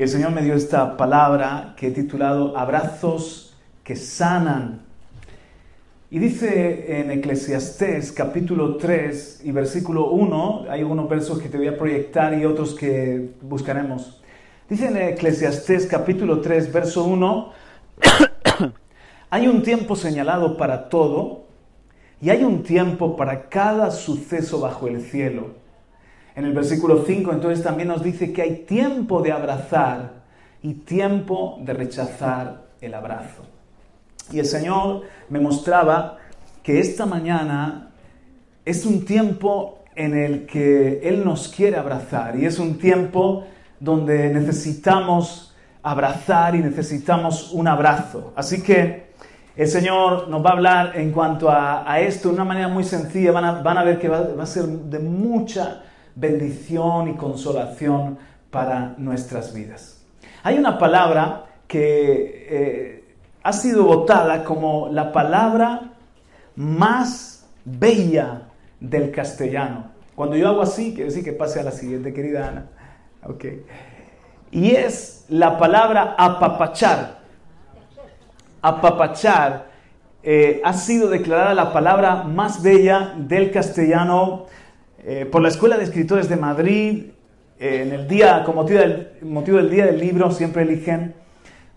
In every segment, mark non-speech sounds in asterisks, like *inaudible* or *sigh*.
El Señor me dio esta palabra que he titulado Abrazos que sanan. Y dice en Eclesiastés capítulo 3 y versículo 1, hay unos versos que te voy a proyectar y otros que buscaremos. Dice en Eclesiastés capítulo 3, verso 1, *coughs* hay un tiempo señalado para todo y hay un tiempo para cada suceso bajo el cielo en el versículo 5 entonces también nos dice que hay tiempo de abrazar y tiempo de rechazar el abrazo. Y el Señor me mostraba que esta mañana es un tiempo en el que Él nos quiere abrazar y es un tiempo donde necesitamos abrazar y necesitamos un abrazo. Así que el Señor nos va a hablar en cuanto a, esto de una manera muy sencilla. Van a, ver que va, va a ser de mucha bendición y consolación para nuestras vidas. Hay una palabra que eh, ha sido votada como la palabra más bella del castellano. Cuando yo hago así, quiere decir que pase a la siguiente, querida Ana. Okay. Y es la palabra apapachar. Apapachar eh, ha sido declarada la palabra más bella del castellano eh, por la Escuela de Escritores de Madrid, eh, en el día, con motivo del, motivo del Día del Libro, siempre eligen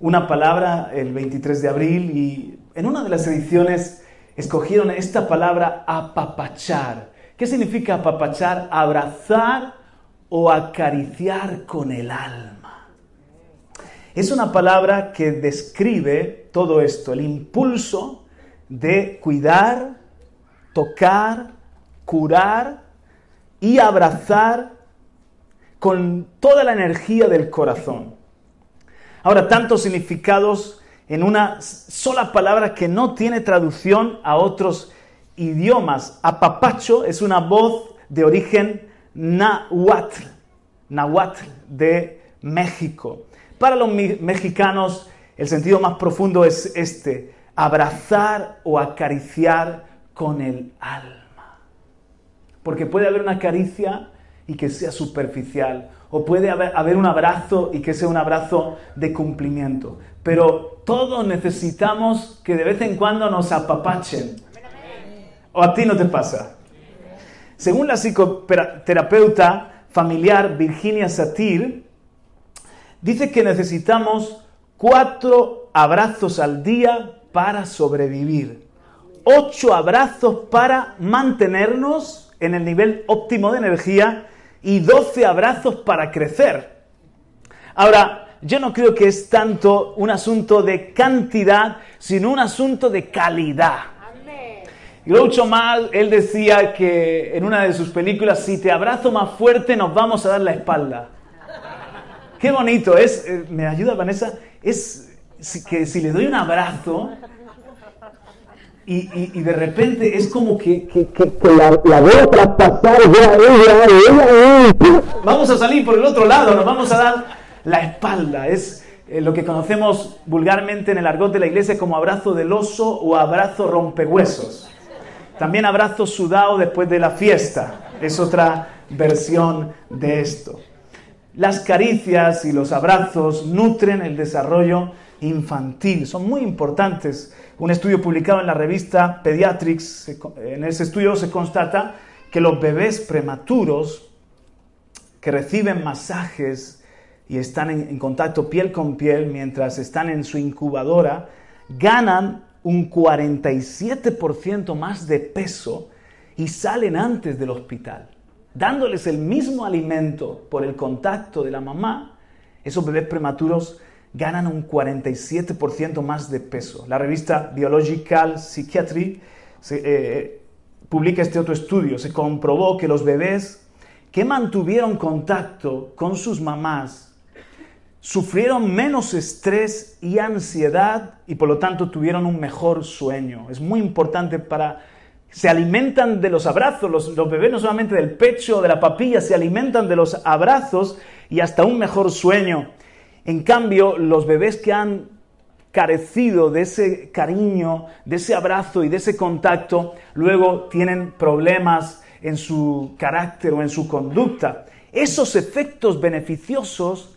una palabra el 23 de abril y en una de las ediciones escogieron esta palabra apapachar. ¿Qué significa apapachar? Abrazar o acariciar con el alma. Es una palabra que describe todo esto, el impulso de cuidar, tocar, curar y abrazar con toda la energía del corazón. Ahora, tantos significados en una sola palabra que no tiene traducción a otros idiomas. Apapacho es una voz de origen nahuatl, nahuatl de México. Para los mexicanos, el sentido más profundo es este, abrazar o acariciar con el alma. Porque puede haber una caricia y que sea superficial. O puede haber, un abrazo y que sea un abrazo de cumplimiento. Pero todos necesitamos que de vez en cuando nos apapachen. ¿O a ti no te pasa? Según la psicoterapeuta familiar Virginia Satir, dice que necesitamos cuatro abrazos al día para sobrevivir. Ocho abrazos para mantenernos en el nivel óptimo de energía y 12 abrazos para crecer. Ahora, yo no creo que es tanto un asunto de cantidad, sino un asunto de calidad. Groucho Mal, él decía que en una de sus películas, si te abrazo más fuerte, nos vamos a dar la espalda. Qué bonito es, eh, me ayuda Vanessa, es que si le doy un abrazo, y, de repente es como que, que, que, la, la, voy a traspasar Vamos a salir por el otro lado, nos vamos a dar la espalda. Es eh, lo que conocemos vulgarmente en el argot de la iglesia como abrazo del oso o abrazo rompehuesos. También abrazo sudado después de la fiesta. Es otra versión de esto. Las caricias y los abrazos nutren el desarrollo infantil, son muy importantes un estudio publicado en la revista Pediatrics, en ese estudio se constata que los bebés prematuros que reciben masajes y están en, contacto piel con piel mientras están en su incubadora, ganan un 47% más de peso y salen antes del hospital. Dándoles el mismo alimento por el contacto de la mamá, esos bebés prematuros ganan un 47% más de peso. La revista Biological Psychiatry eh, publica este otro estudio. Se comprobó que los bebés que mantuvieron contacto con sus mamás sufrieron menos estrés y ansiedad y por lo tanto tuvieron un mejor sueño. Es muy importante para... Se alimentan de los abrazos, los, bebés no solamente del pecho de la papilla, se alimentan de los abrazos y hasta un mejor sueño. En cambio, los bebés que han carecido de ese cariño, de ese abrazo y de ese contacto, luego tienen problemas en su carácter o en su conducta. Esos efectos beneficiosos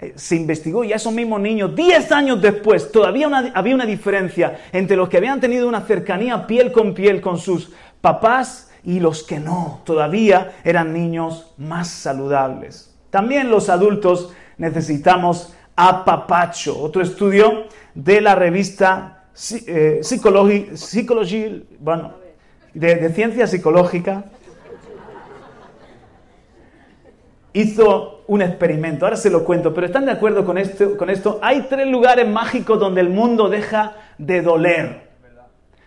eh, se investigó y a esos mismos niños, 10 años después, todavía había una diferencia entre los que habían tenido una cercanía piel con piel con sus papás y los que no, todavía eran niños más saludables. También los adultos necesitamos apapacho. Otro estudio de la revista eh, Psychology, bueno, de ciencia psicológica, hizo un experimento, ahora se lo cuento, pero ¿están de acuerdo con esto? con esto? Hay tres lugares mágicos donde el mundo deja de doler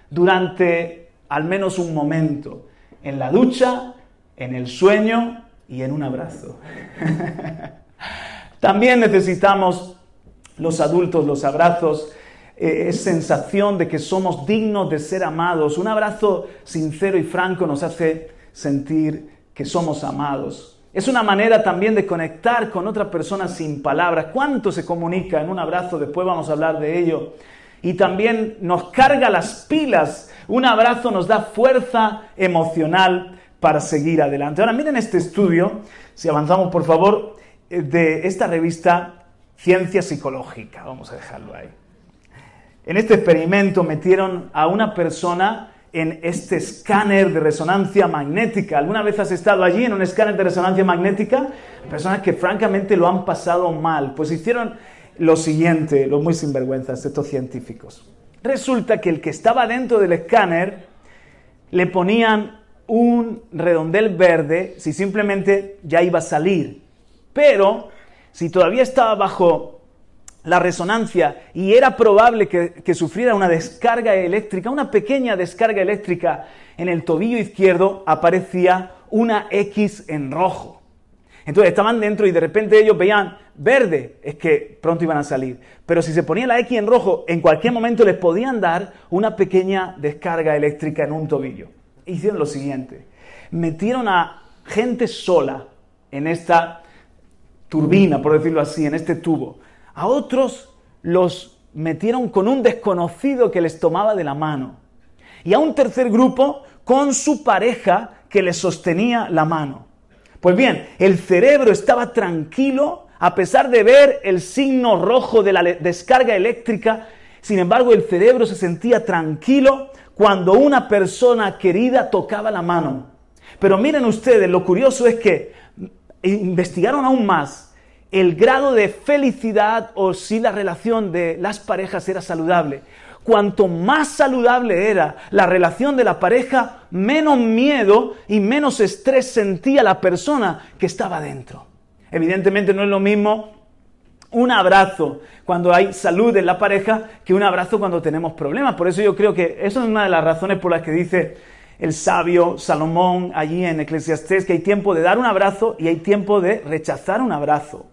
durante al menos un momento. En la ducha, en el sueño y en un abrazo. *laughs* También necesitamos los adultos, los abrazos, eh, es sensación de que somos dignos de ser amados. Un abrazo sincero y franco nos hace sentir que somos amados. Es una manera también de conectar con otra persona sin palabras. ¿Cuánto se comunica en un abrazo? Después vamos a hablar de ello. Y también nos carga las pilas. Un abrazo nos da fuerza emocional para seguir adelante. Ahora miren este estudio, si avanzamos por favor, eh, de esta revista Ciencia Psicológica. Vamos a dejarlo ahí. En este experimento metieron a una persona en este escáner de resonancia magnética. ¿Alguna vez has estado allí en un escáner de resonancia magnética? Personas que francamente lo han pasado mal. Pues hicieron lo siguiente, los muy sinvergüenzas, estos científicos. Resulta que el que estaba dentro del escáner le ponían un redondel verde si simplemente ya iba a salir. Pero si todavía estaba bajo la resonancia y era probable que, sufriera una descarga eléctrica, una pequeña descarga eléctrica en el tobillo izquierdo, aparecía una X en rojo. Entonces estaban dentro y de repente ellos veían verde, es que pronto iban a salir. Pero si se ponía la X en rojo, en cualquier momento les podían dar una pequeña descarga eléctrica en un tobillo. Hicieron lo siguiente, metieron a gente sola en esta turbina, por decirlo así, en este tubo a otros los metieron con un desconocido que les tomaba de la mano. Y a un tercer grupo con su pareja que les sostenía la mano. Pues bien, el cerebro estaba tranquilo a pesar de ver el signo rojo de la descarga eléctrica. Sin embargo, el cerebro se sentía tranquilo cuando una persona querida tocaba la mano. Pero miren ustedes, lo curioso es que investigaron aún más el grado de felicidad o si la relación de las parejas era saludable. Cuanto más saludable era la relación de la pareja, menos miedo y menos estrés sentía la persona que estaba dentro. Evidentemente no es lo mismo un abrazo cuando hay salud en la pareja que un abrazo cuando tenemos problemas. Por eso yo creo que eso es una de las razones por las que dice el sabio Salomón allí en Eclesiastés que hay tiempo de dar un abrazo y hay tiempo de rechazar un abrazo.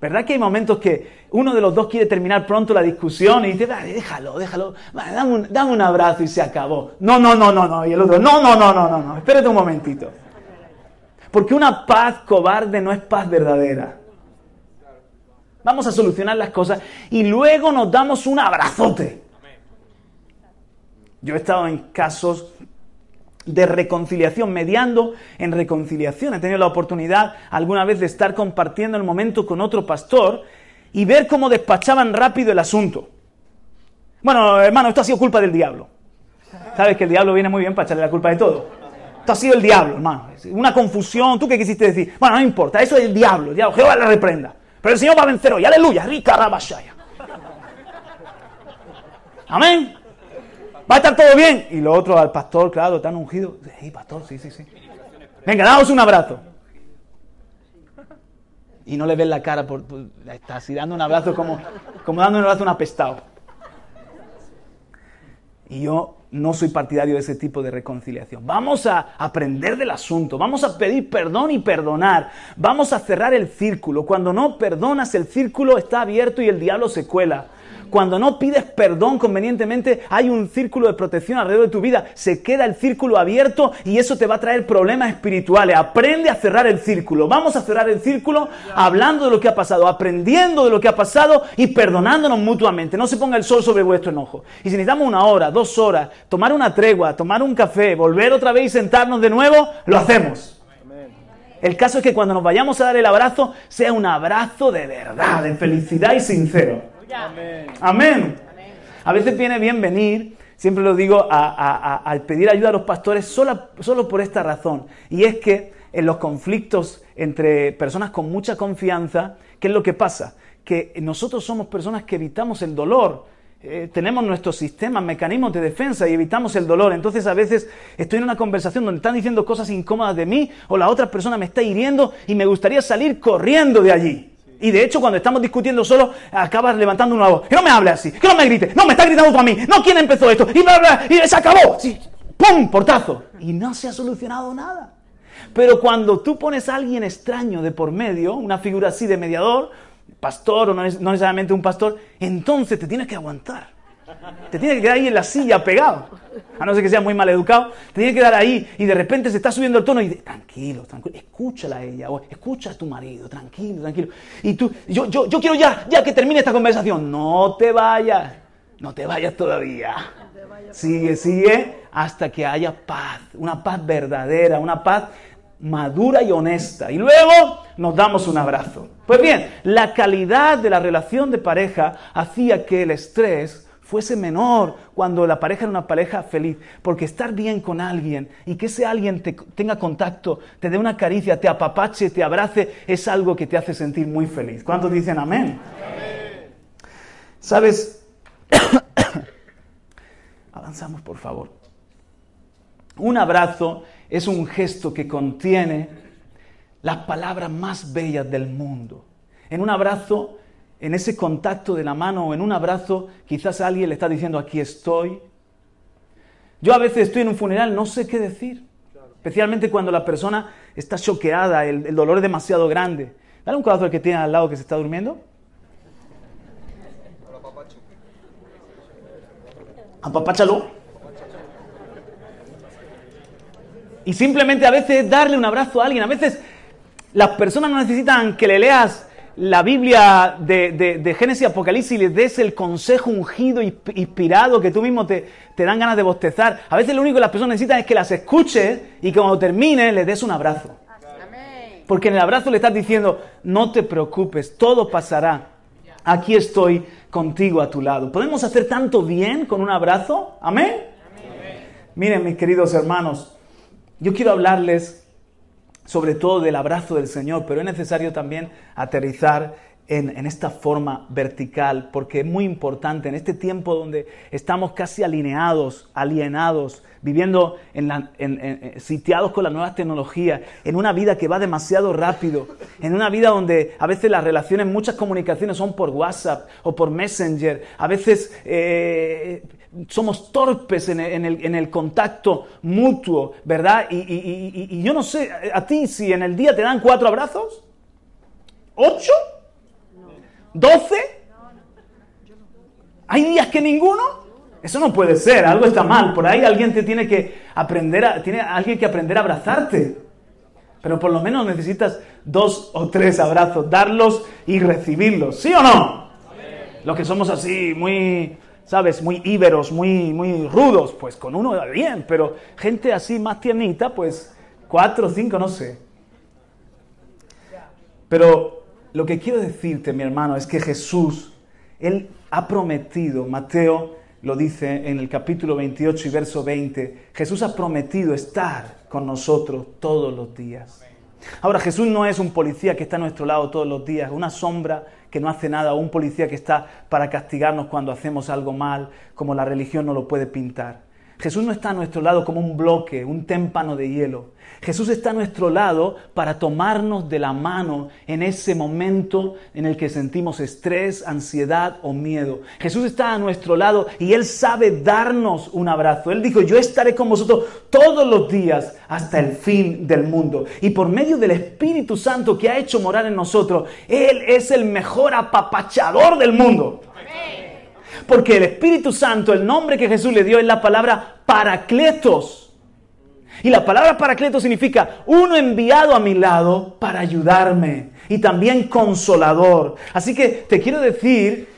¿Verdad que hay momentos que uno de los dos quiere terminar pronto la discusión y dice, déjalo, déjalo, dame, un, dame un, abrazo y se acabó? No, no, no, no, no. Y el otro, no, no, no, no, no, no, espérate un momentito. Porque una paz cobarde no es paz verdadera. Vamos a solucionar las cosas y luego nos damos un abrazote. Yo he estado en casos de reconciliación, mediando en reconciliación. He tenido la oportunidad alguna vez de estar compartiendo el momento con otro pastor y ver cómo despachaban rápido el asunto. Bueno, hermano, esto ha sido culpa del diablo. Sabes que el diablo viene muy bien para echarle la culpa de todo. Esto ha sido el diablo, hermano. Una confusión. ¿Tú qué quisiste decir? Bueno, no importa, eso es el diablo. El diablo. Jehová la reprenda. Pero el Señor va a vencer hoy. Aleluya. Rica rabashaya. Amén. Va a estar todo bien. Y lo otro al pastor, claro, tan ungido. Sí, pastor, sí, sí, sí. Venga, daos un abrazo. Y no le ves la cara, por, está así dando un abrazo como, como dando un abrazo a un apestado. Y yo no soy partidario de ese tipo de reconciliación. Vamos a aprender del asunto, vamos a pedir perdón y perdonar, vamos a cerrar el círculo. Cuando no perdonas, el círculo está abierto y el diablo se cuela. Cuando no pides perdón convenientemente, hay un círculo de protección alrededor de tu vida. Se queda el círculo abierto y eso te va a traer problemas espirituales. Aprende a cerrar el círculo. Vamos a cerrar el círculo hablando de lo que ha pasado, aprendiendo de lo que ha pasado y perdonándonos mutuamente. No se ponga el sol sobre vuestro enojo. Y si necesitamos una hora, dos horas, tomar una tregua, tomar un café, volver otra vez y sentarnos de nuevo, lo hacemos. El caso es que cuando nos vayamos a dar el abrazo, sea un abrazo de verdad, de felicidad y sincero. Amén. A veces viene bien venir, siempre lo digo, al pedir ayuda a los pastores solo, solo por esta razón. Y es que en los conflictos entre personas con mucha confianza, ¿qué es lo que pasa? Que nosotros somos personas que evitamos el dolor. Eh, tenemos nuestros sistemas, mecanismos de defensa y evitamos el dolor. Entonces a veces estoy en una conversación donde están diciendo cosas incómodas de mí o la otra persona me está hiriendo y me gustaría salir corriendo de allí. Y de hecho, cuando estamos discutiendo solo, acabas levantando una voz. Que no me hable así, que no me grite. No, me está gritando tú a mí. No, ¿quién empezó esto? Y bla, bla, y se acabó. ¡Pum! Portazo. Y no se ha solucionado nada. Pero cuando tú pones a alguien extraño de por medio, una figura así de mediador, pastor o no necesariamente un pastor, entonces te tienes que aguantar. Te tiene que quedar ahí en la silla pegado. A no ser que sea muy mal educado. Te tiene que quedar ahí y de repente se está subiendo el tono y dice, tranquilo, tranquilo, escúchala a ella o escucha a tu marido, tranquilo, tranquilo. Y tú, yo, yo, yo quiero ya, ya que termine esta conversación. No te vayas, no te vayas todavía. Sigue, sigue hasta que haya paz, una paz verdadera, una paz madura y honesta. Y luego nos damos un abrazo. Pues bien, la calidad de la relación de pareja hacía que el estrés fuese menor cuando la pareja era una pareja feliz. Porque estar bien con alguien y que ese alguien te, tenga contacto, te dé una caricia, te apapache, te abrace, es algo que te hace sentir muy feliz. ¿Cuántos dicen amén? amén. ¿Sabes? *coughs* Avanzamos, por favor. Un abrazo es un gesto que contiene las palabras más bellas del mundo. En un abrazo en ese contacto de la mano o en un abrazo, quizás alguien le está diciendo, aquí estoy. Yo a veces estoy en un funeral, no sé qué decir. Especialmente cuando la persona está choqueada, el, dolor es demasiado grande. Dale un codazo al que tiene al lado que se está durmiendo. Apapáchalo. Y simplemente a veces darle un abrazo a alguien. A veces las personas no necesitan que le leas la Biblia de, de, Génesis y Apocalipsis les des el consejo ungido y inspirado que tú mismo te, te, dan ganas de bostezar. A veces lo único que las personas necesitan es que las escuches y que cuando termine les des un abrazo. Porque en el abrazo le estás diciendo, no te preocupes, todo pasará. Aquí estoy contigo a tu lado. ¿Podemos hacer tanto bien con un abrazo? Amén. Miren, mis queridos hermanos, yo quiero hablarles sobre todo del abrazo del Señor, pero es necesario también aterrizar en, esta forma vertical, porque es muy importante en este tiempo donde estamos casi alineados, alienados, viviendo en sitiados con las nuevas tecnologías, en una vida que va demasiado rápido, en una vida donde a veces las relaciones, muchas comunicaciones son por WhatsApp o por Messenger, a veces eh, somos torpes en el, contacto mutuo, ¿verdad? Y, yo no sé, a ti si en el día te dan cuatro abrazos, ocho, doce, hay días que ninguno. Eso no puede ser, algo está mal. Por ahí alguien te tiene que aprender a, tiene alguien que aprender a abrazarte. Pero por lo menos necesitas dos o tres abrazos, darlos y recibirlos. ¿Sí o no? Los que somos así, muy ¿sabes? Muy íberos, muy, muy rudos, pues con uno bien, pero gente así más tiernita, pues cuatro cinco, no sé. Pero lo que quiero decirte, mi hermano, es que Jesús, Él ha prometido, Mateo lo dice en el capítulo 28 y verso 20, Jesús ha prometido estar con nosotros todos los días. Ahora, Jesús no es un policía que está a nuestro lado todos los días, una sombra que no hace nada, o un policía que está para castigarnos cuando hacemos algo mal, como la religión no lo puede pintar. Jesús no está a nuestro lado como un bloque, un témpano de hielo. Jesús está a nuestro lado para tomarnos de la mano en ese momento en el que sentimos estrés, ansiedad o miedo. Jesús está a nuestro lado y Él sabe darnos un abrazo. Él dijo, yo estaré con vosotros todos los días hasta el fin del mundo. Y por medio del Espíritu Santo que ha hecho morar en nosotros, Él es el mejor apapachador del mundo. Porque el Espíritu Santo, el nombre que Jesús le dio es la palabra paracletos y la palabra paracleto significa uno enviado a mi lado para ayudarme y también consolador. Así que te quiero decir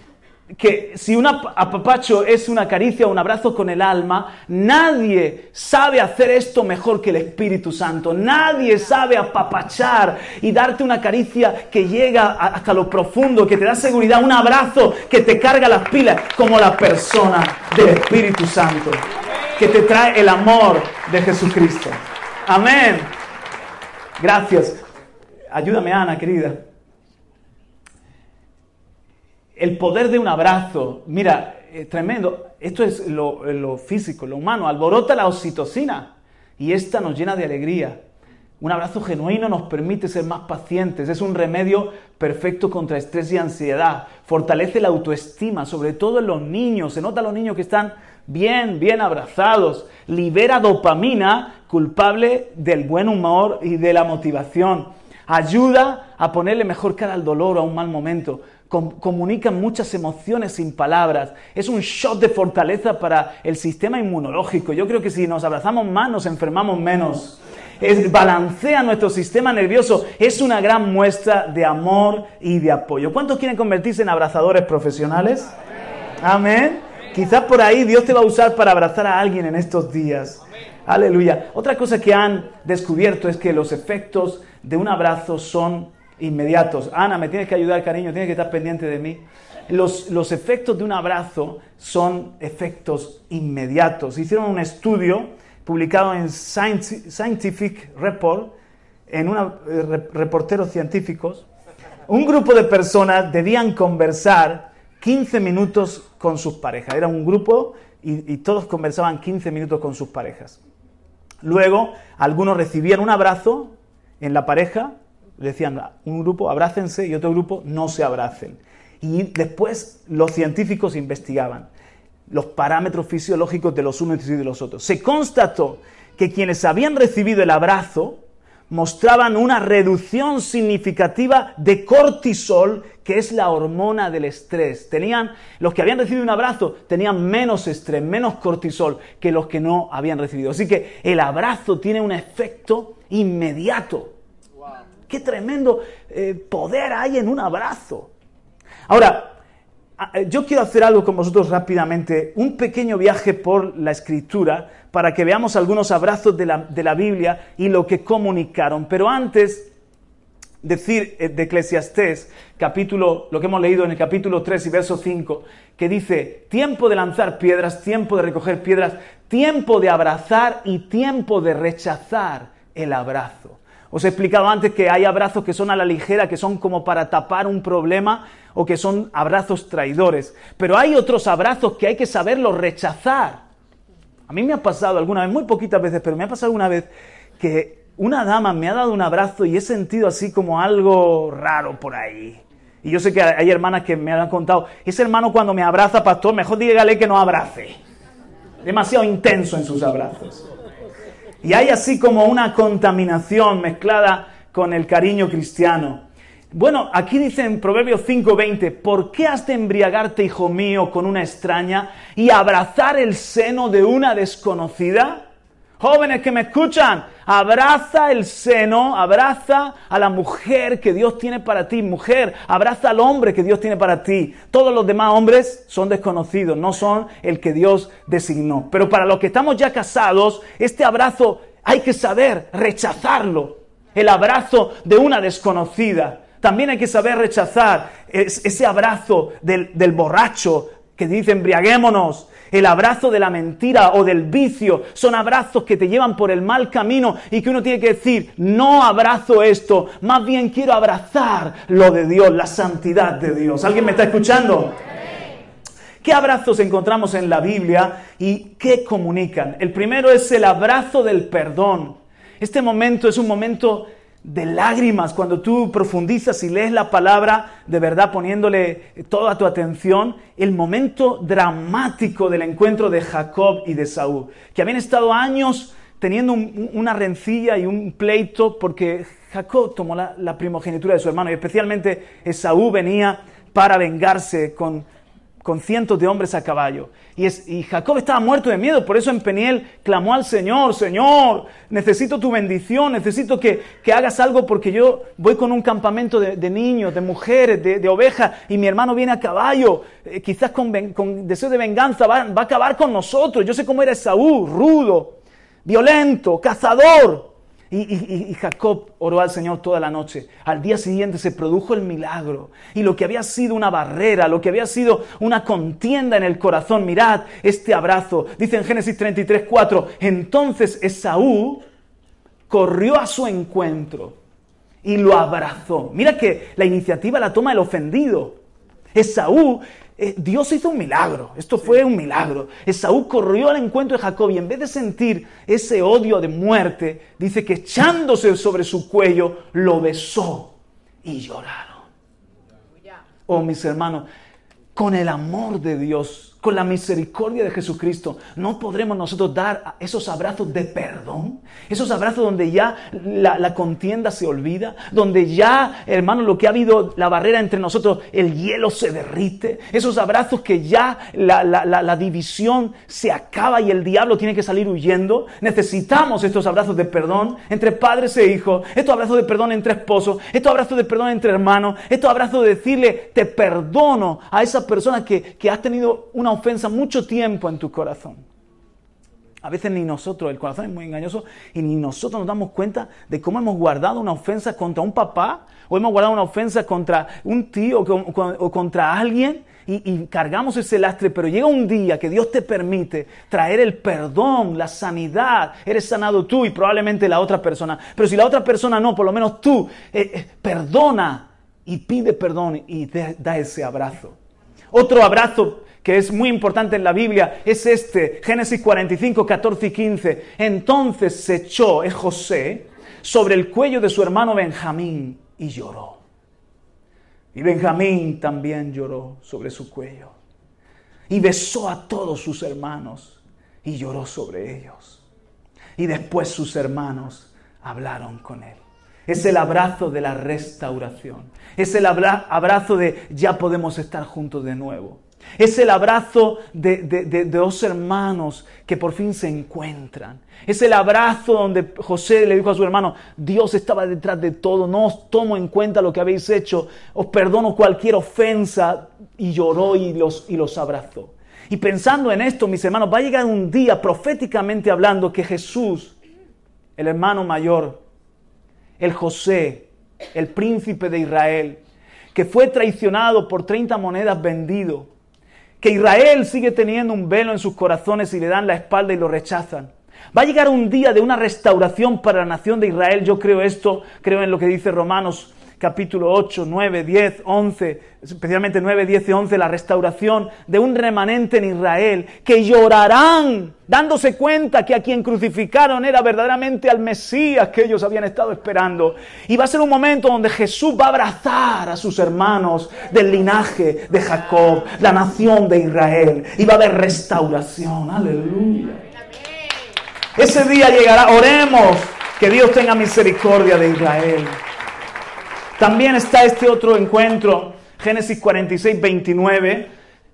que si un apapacho es una caricia o un abrazo con el alma, nadie sabe hacer esto mejor que el Espíritu Santo. Nadie sabe apapachar y darte una caricia que llega hasta lo profundo, que te da seguridad, un abrazo que te carga las pilas como la persona del Espíritu Santo que te trae el amor de Jesucristo. Amén. Gracias. Ayúdame, Ana, querida. El poder de un abrazo, mira, es tremendo. Esto es lo, físico, lo humano. Alborota la oxitocina y esta nos llena de alegría. Un abrazo genuino nos permite ser más pacientes, es un remedio perfecto contra estrés y ansiedad, fortalece la autoestima, sobre todo en los niños. Se nota a los niños que están bien, bien abrazados. Libera dopamina culpable del buen humor y de la motivación. Ayuda a ponerle mejor cara al dolor o a un mal momento. Comunica muchas emociones sin palabras. Es un shot de fortaleza para el sistema inmunológico. Yo creo que si nos abrazamos más, nos enfermamos menos. Es, balancea nuestro sistema nervioso. Es una gran muestra de amor y de apoyo. ¿Cuántos quieren convertirse en abrazadores profesionales? Amén. Quizás por ahí Dios te va a usar para abrazar a alguien en estos días. Aleluya. Otra cosa que han descubierto es que los efectos de un abrazo son inmediatos. Ana, me tienes que ayudar, cariño, tienes que estar pendiente de mí. Los, los efectos de un abrazo son efectos inmediatos. Hicieron un estudio publicado en Scientific Report, en unos eh, reporteros científicos. Un grupo de personas debían conversar 15 minutos con sus parejas. Era un grupo y, todos conversaban 15 minutos con sus parejas. Luego, algunos recibían un abrazo en la pareja, decían un grupo abrácense y otro grupo no se abracen. Y después los científicos investigaban los parámetros fisiológicos de los unos y de los otros. Se constató que quienes habían recibido el abrazo mostraban una reducción significativa de cortisol, que es la hormona del estrés. Tenían, los que habían recibido un abrazo tenían menos estrés, menos cortisol que los que no habían recibido. Así que el abrazo tiene un efecto inmediato. Qué tremendo eh, poder hay en un abrazo. Ahora, eh, yo quiero hacer algo con vosotros rápidamente, un pequeño viaje por la escritura para que veamos algunos abrazos de la, Biblia y lo que comunicaron. Pero antes, decir eh, de Eclesiastés, capítulo, lo que hemos leído en el capítulo 3 y verso 5, que dice, tiempo de lanzar piedras, tiempo de recoger piedras, tiempo de abrazar y tiempo de rechazar el abrazo. Os he explicado antes que hay abrazos que son a la ligera, que son como para tapar un problema o que son abrazos traidores. Pero hay otros abrazos que hay que saberlos rechazar. A mí me ha pasado alguna vez, muy poquitas veces, pero me ha pasado una vez que una dama me ha dado un abrazo y he sentido así como algo raro por ahí. Y yo sé que hay hermanas que me han contado, ese hermano cuando me abraza, pastor, mejor dígale que no abrace. Demasiado intenso en sus abrazos. Y hay así como una contaminación mezclada con el cariño cristiano. Bueno, aquí dice en Proverbios 5:20, ¿por qué has de embriagarte, hijo mío, con una extraña y abrazar el seno de una desconocida? Jóvenes que me escuchan, abraza el seno, abraza a la mujer que Dios tiene para ti, mujer, abraza al hombre que Dios tiene para ti. Todos los demás hombres son desconocidos, no son el que Dios designó. Pero para los que estamos ya casados, este abrazo hay que saber rechazarlo. El abrazo de una desconocida. También hay que saber rechazar ese abrazo del, del borracho que dice embriaguémonos el abrazo de la mentira o del vicio son abrazos que te llevan por el mal camino y que uno tiene que decir, no abrazo esto, más bien quiero abrazar lo de Dios, la santidad de Dios. ¿Alguien me está escuchando? ¿Qué abrazos encontramos en la Biblia y qué comunican? El primero es el abrazo del perdón. Este momento es un momento de lágrimas cuando tú profundizas y lees la palabra, de verdad poniéndole toda tu atención, el momento dramático del encuentro de Jacob y de Saúl, que habían estado años teniendo una rencilla y un pleito porque Jacob tomó la, la primogenitura de su hermano y especialmente Esaú venía para vengarse con con cientos de hombres a caballo. Y, Jacob estaba muerto de miedo, por eso en Peniel clamó al Señor, Señor, necesito tu bendición, necesito que, hagas algo porque yo voy con un campamento de, niños, de mujeres, de, ovejas, y mi hermano viene a caballo, eh, quizás con, deseo de venganza, va, va, a acabar con nosotros. Yo sé cómo era Saúl, rudo, violento, cazador. Y, Jacob oró al Señor toda la noche. Al día siguiente se produjo el milagro. Y lo que había sido una barrera, lo que había sido una contienda en el corazón, mirad este abrazo. Dice en Génesis 33, 4, entonces Esaú corrió a su encuentro y lo abrazó. Mira que la iniciativa la toma el ofendido. Esaú eh, Dios hizo un milagro, esto fue un milagro. Esaú corrió al encuentro de Jacob y en vez de sentir ese odio de muerte, dice que echándose sobre su cuello, lo besó y lloraron. Oh, mis hermanos, con el amor de Dios con la misericordia de Jesucristo, ¿no podremos nosotros dar esos abrazos de perdón? Esos abrazos donde ya la, contienda se olvida, donde ya, hermano, lo que ha habido, la barrera entre nosotros, el hielo se derrite. Esos abrazos que ya la, división se acaba y el diablo tiene que salir huyendo. Necesitamos estos abrazos de perdón entre padres e hijos, estos abrazos de perdón entre esposos, estos abrazos de perdón entre hermanos, estos abrazos de decirle, te perdono a esa persona que, que has tenido una ofensa mucho tiempo en tu corazón. A veces ni nosotros, el corazón es muy engañoso y ni nosotros nos damos cuenta de cómo hemos guardado una ofensa contra un papá o hemos guardado una ofensa contra un tío o, contra alguien y, cargamos ese lastre, pero llega un día que Dios te permite traer el perdón, la sanidad, eres sanado tú y probablemente la otra persona, pero si la otra persona no, por lo menos tú eh, eh, perdona y pide perdón y da ese abrazo. Otro abrazo que es muy importante en la Biblia, es este, Génesis 45, 14 y 15. Entonces se echó, José, sobre el cuello de su hermano Benjamín y lloró. Y Benjamín también lloró sobre su cuello. Y besó a todos sus hermanos y lloró sobre ellos. Y después sus hermanos hablaron con él. Es el abrazo de la restauración. Es el abrazo de ya podemos estar juntos de nuevo. Es el abrazo de, dos hermanos que por fin se encuentran. Es el abrazo donde José le dijo a su hermano, Dios estaba detrás de todo, no os tomo en cuenta lo que habéis hecho, os perdono cualquier ofensa. Y lloró y los, y los abrazó. Y pensando en esto, mis hermanos, va a llegar un día proféticamente hablando que Jesús, el hermano mayor, el José, el príncipe de Israel, que fue traicionado por 30 monedas vendido, que Israel sigue teniendo un velo en sus corazones y le dan la espalda y lo rechazan. Va a llegar un día de una restauración para la nación de Israel. Yo creo esto, creo en lo que dice Romanos capítulo 8, 9, 10, 11, especialmente 9, 10 y 11, la restauración de un remanente en Israel que llorarán dándose cuenta que a quien crucificaron era verdaderamente al Mesías que ellos habían estado esperando. Y va a ser un momento donde Jesús va a abrazar a sus hermanos del linaje de Jacob, la nación de Israel, y va a haber restauración. Aleluya. Ese día llegará, oremos que Dios tenga misericordia de Israel. También está este otro encuentro, Génesis 46, 29,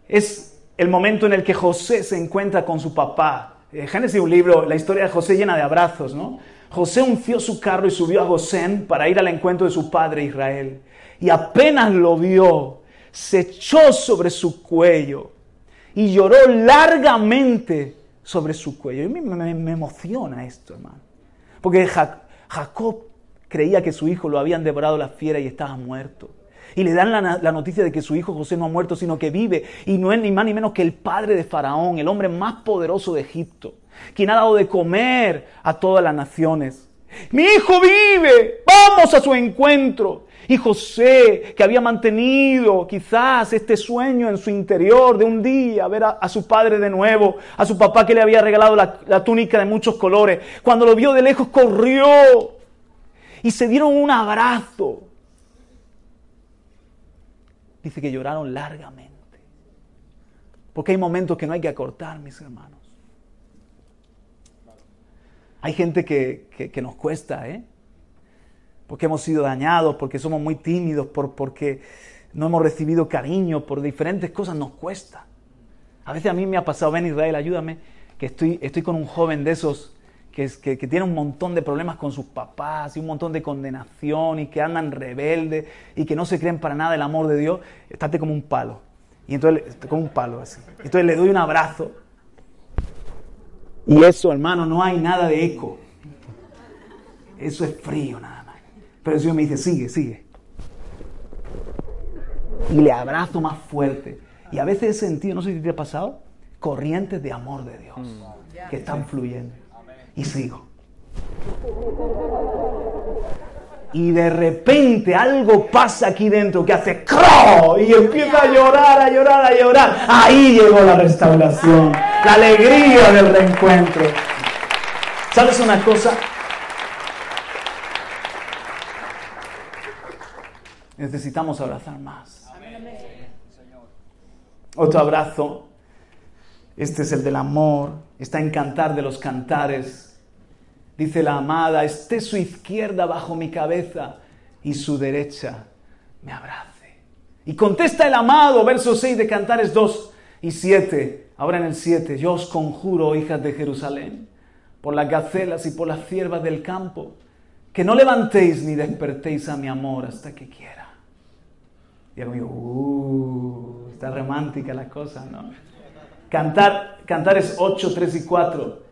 es el momento en el que José se encuentra con su papá. Eh, Génesis un libro, la historia de José llena de abrazos, ¿no? José unció su carro y subió a Gosén para ir al encuentro de su padre Israel. Y apenas lo vio, se echó sobre su cuello y lloró largamente sobre su cuello. Y me, me emociona esto, hermano. Porque Jacob creía que su hijo lo habían devorado las fieras y estaba muerto. Y le dan la, noticia de que su hijo José no ha muerto, sino que vive. Y no es ni más ni menos que el padre de Faraón, el hombre más poderoso de Egipto, quien ha dado de comer a todas las naciones. Mi hijo vive, vamos a su encuentro. Y José, que había mantenido quizás este sueño en su interior de un día ver a, su padre de nuevo, a su papá que le había regalado la túnica de muchos colores, cuando lo vio de lejos corrió y se dieron un abrazo. Dice que lloraron largamente. Porque hay momentos que no hay que acortar, mis hermanos. Hay gente que, nos cuesta, ¿eh? Porque hemos sido dañados, porque somos muy tímidos, por, porque no hemos recibido cariño, por diferentes cosas nos cuesta. A veces a mí me ha pasado, ven Israel, ayúdame, que estoy, estoy con un joven de esos que, que, que, tiene un montón de problemas con sus papás y un montón de condenación y que andan rebeldes y que no se creen para nada el amor de Dios, estate como un palo. Y entonces, como un palo así. Entonces le doy un abrazo y eso, hermano, no hay nada de eco. Eso es frío nada más. Pero el Señor me dice, sigue, sigue. Y le abrazo más fuerte. Y a veces he sentido, no sé si te ha pasado, corrientes de amor de Dios que están fluyendo. Y sigo. Y de repente algo pasa aquí dentro que hace ¡cro! y empieza a llorar, a llorar, a llorar. Ahí llegó la restauración la alegría del reencuentro. ¿Sabes una cosa? Necesitamos abrazar más. Otro abrazo. Este es el del amor. Está en cantar de los cantares. Dice la amada, esté su izquierda bajo mi cabeza y su derecha me abrace. Y contesta el amado, verso 6 de Cantares 2 y 7. Ahora en el 7, yo os conjuro, hijas de Jerusalén, por las gacelas y por las ciervas del campo, que no levantéis ni despertéis a mi amor hasta que quiera. Y amigo, uh, está romántica la cosa, ¿no? Cantar, cantar es 8, 3 y 4.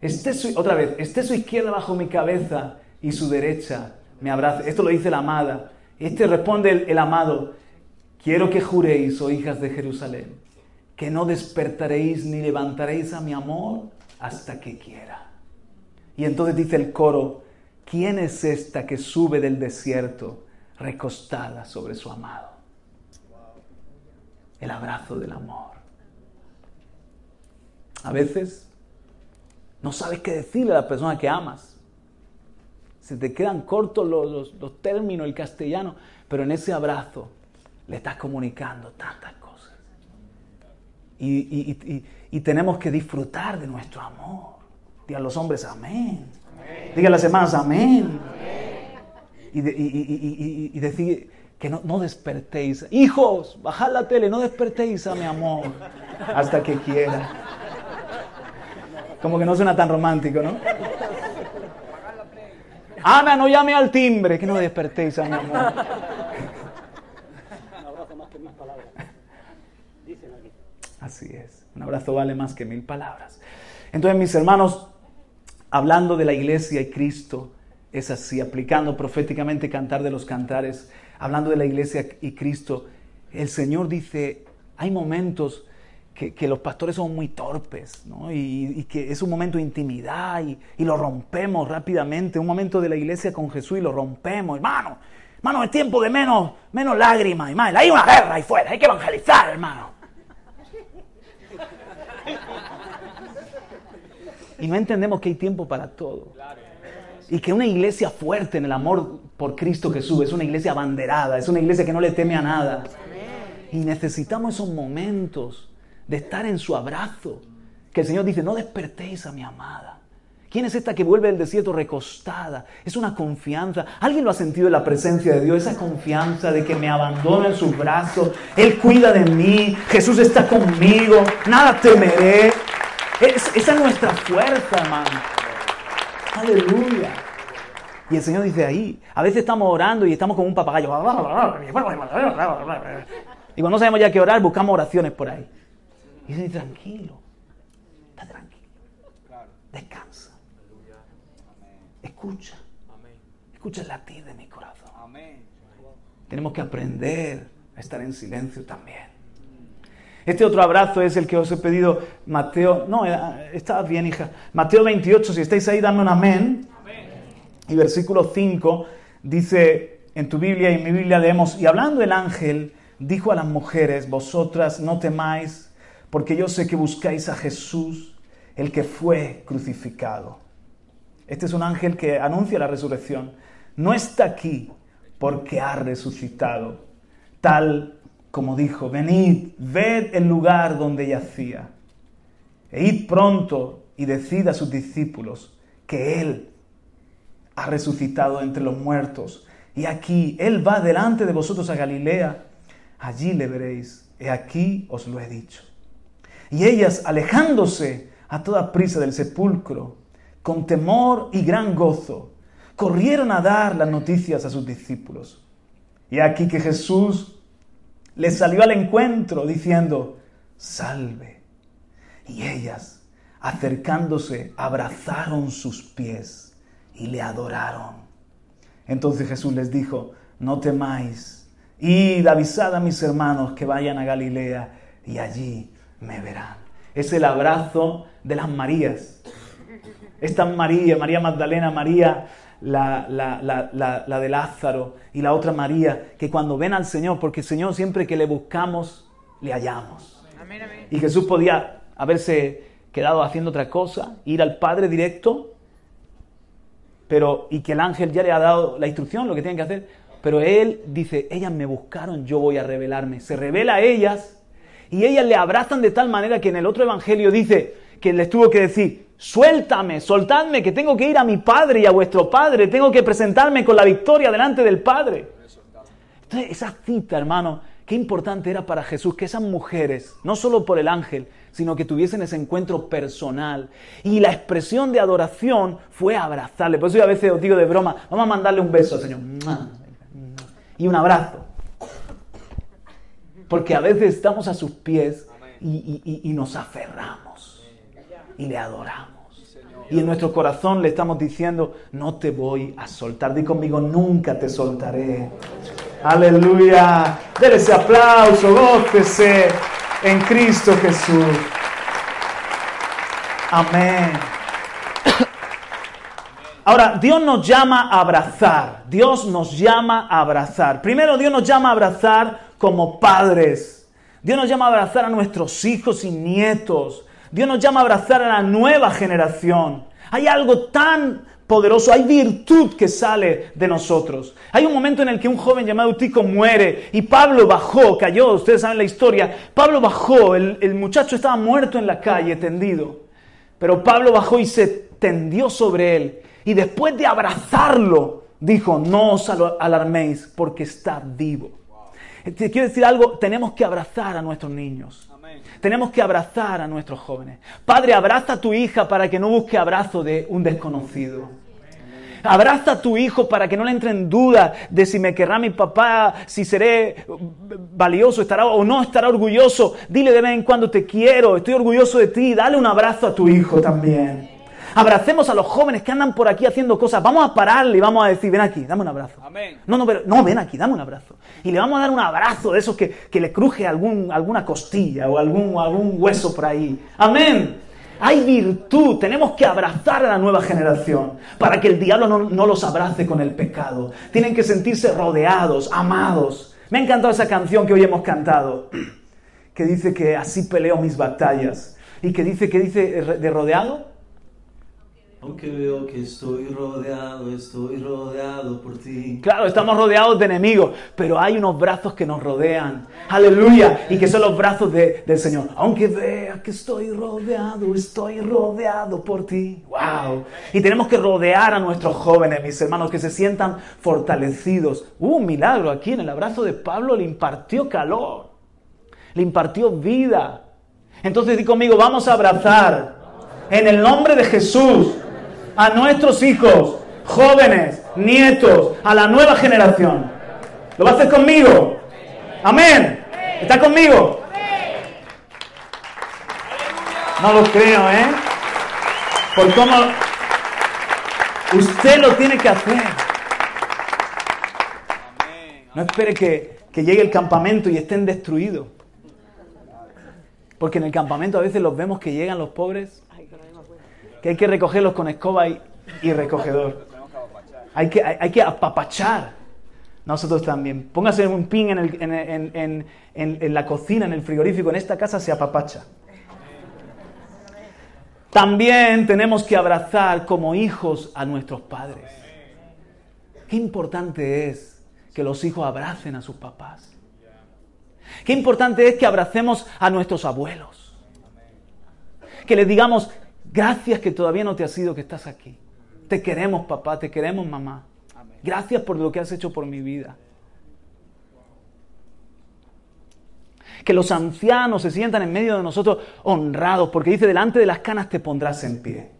Esté su, otra vez, esté su izquierda bajo mi cabeza y su derecha me abrace. Esto lo dice la amada. Este responde el, el amado, quiero que juréis, oh hijas de Jerusalén que no despertaréis ni levantaréis a mi amor hasta que quiera. Y entonces dice el coro, ¿quién es esta que sube del desierto recostada sobre su amado? El abrazo del amor. A veces no sabes qué decirle a la persona que amas. Se te quedan cortos los, los términos, el castellano, pero en ese abrazo le estás comunicando tantas y, tenemos que disfrutar de nuestro amor. Digan los hombres, amén. Digan las hermanas, amén. Y, decir que no, no, despertéis. Hijos, bajad la tele, no despertéis a mi amor hasta que quiera. Como que no suena tan romántico, ¿no? Ana, no llame al timbre, que no despertéis a mi amor. Así es. Un abrazo vale más que mil palabras. Entonces, mis hermanos, hablando de la iglesia y Cristo, es así, aplicando proféticamente cantar de los cantares, hablando de la iglesia y Cristo, el Señor dice, hay momentos que, los pastores son muy torpes, ¿no? y, que es un momento de intimidad y, lo rompemos rápidamente, un momento de la iglesia con Jesús y lo rompemos, hermano, hermano, es tiempo de menos, menos lágrimas, hermano, hay una guerra ahí fuera, hay que evangelizar, hermano. Y no entendemos que hay tiempo para todo. Y que una iglesia fuerte en el amor por Cristo Jesús es una iglesia abanderada, es una iglesia que no le teme a nada. Y necesitamos esos momentos de estar en su abrazo. Que el Señor dice, no despertéis a mi amada. ¿Quién es esta que vuelve del desierto recostada? Es una confianza. ¿Alguien lo ha sentido en la presencia de Dios? Esa confianza de que me abandona en sus brazos. Él cuida de mí. Jesús está conmigo. Nada temeré esa es nuestra fuerza, hermano. Aleluya. Y el Señor dice ahí, a veces estamos orando y estamos como un papagayo. Y cuando no sabemos ya qué orar, buscamos oraciones por ahí. Y dice, tranquilo, está tranquilo. Descansa. Escucha. Escucha el latir de mi corazón. Tenemos que aprender a estar en silencio también. Este otro abrazo es el que os he pedido, Mateo. No, está bien, hija. Mateo 28, si estáis ahí, dame un amén. Y versículo 5 dice: en tu Biblia y en mi Biblia leemos, y hablando el ángel, dijo a las mujeres, vosotras no temáis, porque yo sé que buscáis a Jesús, el que fue crucificado. Este es un ángel que anuncia la resurrección. No está aquí porque ha resucitado, tal como dijo, venid, ved el lugar donde yacía, e id pronto y decid a sus discípulos que Él ha resucitado entre los muertos. Y aquí Él va delante de vosotros a Galilea. Allí le veréis. He aquí os lo he dicho. Y ellas, alejándose a toda prisa del sepulcro, con temor y gran gozo, corrieron a dar las noticias a sus discípulos. Y aquí que Jesús les salió al encuentro diciendo, salve. Y ellas, acercándose, abrazaron sus pies y le adoraron. Entonces Jesús les dijo, no temáis, id, avisad a mis hermanos que vayan a Galilea y allí me verán. Es el abrazo de las Marías. Esta María, María Magdalena, María la, la, de Lázaro y la otra María, que cuando ven al Señor, porque el Señor siempre que le buscamos, le hallamos. Y Jesús podía haberse quedado haciendo otra cosa, ir al Padre directo, pero y que el ángel ya le ha dado la instrucción, lo que tienen que hacer, pero él dice, ellas me buscaron, yo voy a revelarme. Se revela a ellas y ellas le abrazan de tal manera que en el otro evangelio dice que les tuvo que decir, suéltame, soltadme, que tengo que ir a mi Padre y a vuestro Padre, tengo que presentarme con la victoria delante del Padre. Entonces, esa cita, hermano, qué importante era para Jesús que esas mujeres, no solo por el ángel, sino que tuviesen ese encuentro personal. Y la expresión de adoración fue abrazarle. Por eso yo a veces os digo de broma, vamos a mandarle un beso Señor. Y un abrazo. Porque a veces estamos a sus pies y, y nos aferramos y le adoramos. Y en nuestro corazón le estamos diciendo, no te voy a soltar. Di conmigo, nunca te soltaré. Aleluya. Dele ese aplauso, gócese en Cristo Jesús. Amén. Ahora, Dios nos llama a abrazar. Dios nos llama a abrazar. Primero, Dios nos llama a abrazar como padres. Dios nos llama a abrazar a nuestros hijos y nietos. Dios nos llama a abrazar a la nueva generación. Hay algo tan poderoso, hay virtud que sale de nosotros. Hay un momento en el que un joven llamado Tico muere y Pablo bajó, cayó, ustedes saben la historia, Pablo bajó, el, muchacho estaba muerto en la calle, tendido, pero Pablo bajó y se tendió sobre él y después de abrazarlo, dijo, no os alarméis porque está vivo. Te quiero decir algo, tenemos que abrazar a nuestros niños. Tenemos que abrazar a nuestros jóvenes. Padre, abraza a tu hija para que no busque abrazo de un desconocido. Abraza a tu hijo para que no le entre en duda de si me querrá mi papá, si seré valioso, estará o no estará orgulloso. Dile de vez en cuando te quiero, estoy orgulloso de ti. Dale un abrazo a tu hijo también. Abracemos a los jóvenes que andan por aquí haciendo cosas. Vamos a pararle y vamos a decir, ven aquí, dame un abrazo. No, no, pero, no, ven aquí, dame un abrazo. Y le vamos a dar un abrazo de esos que, que le cruje algún, alguna costilla o algún, algún hueso por ahí. Amén. Hay virtud, tenemos que abrazar a la nueva generación para que el diablo no, no los abrace con el pecado. Tienen que sentirse rodeados, amados. Me ha encantado esa canción que hoy hemos cantado, que dice que así peleo mis batallas. Y que dice, que dice de rodeado, aunque veo que estoy rodeado, estoy rodeado por ti. Claro, estamos rodeados de enemigos, pero hay unos brazos que nos rodean. Aleluya. Y que son los brazos del Señor. Aunque vea que estoy rodeado, estoy rodeado por ti. Wow. Y tenemos que rodear a nuestros jóvenes, mis hermanos, que se sientan fortalecidos. Hubo un milagro aquí en el abrazo de Pablo, le impartió calor, le impartió vida. Entonces di conmigo, vamos a abrazar en el nombre de Jesús a nuestros hijos, jóvenes, nietos, a la nueva generación. ¿Lo va a hacer conmigo? Amén. ¿Está conmigo? No lo creo, ¿eh? Por cómo usted lo tiene que hacer. No espere que, que llegue el campamento y estén destruidos. Porque en el campamento a veces los vemos que llegan los pobres que hay que recogerlos con escoba y, recogedor. Hay que, hay, que apapachar. Nosotros también. Póngase un pin en, el- en- en- en- la cocina, en el frigorífico, en esta casa se apapacha. También tenemos que abrazar como hijos a nuestros padres. Qué importante es que los hijos abracen a sus papás. Qué importante es que abracemos a nuestros abuelos. Que les digamos, gracias que todavía no te has ido, que estás aquí. Te queremos papá, te queremos mamá. Gracias por lo que has hecho por mi vida. Que los ancianos se sientan en medio de nosotros honrados, porque dice, delante de las canas te pondrás en pie.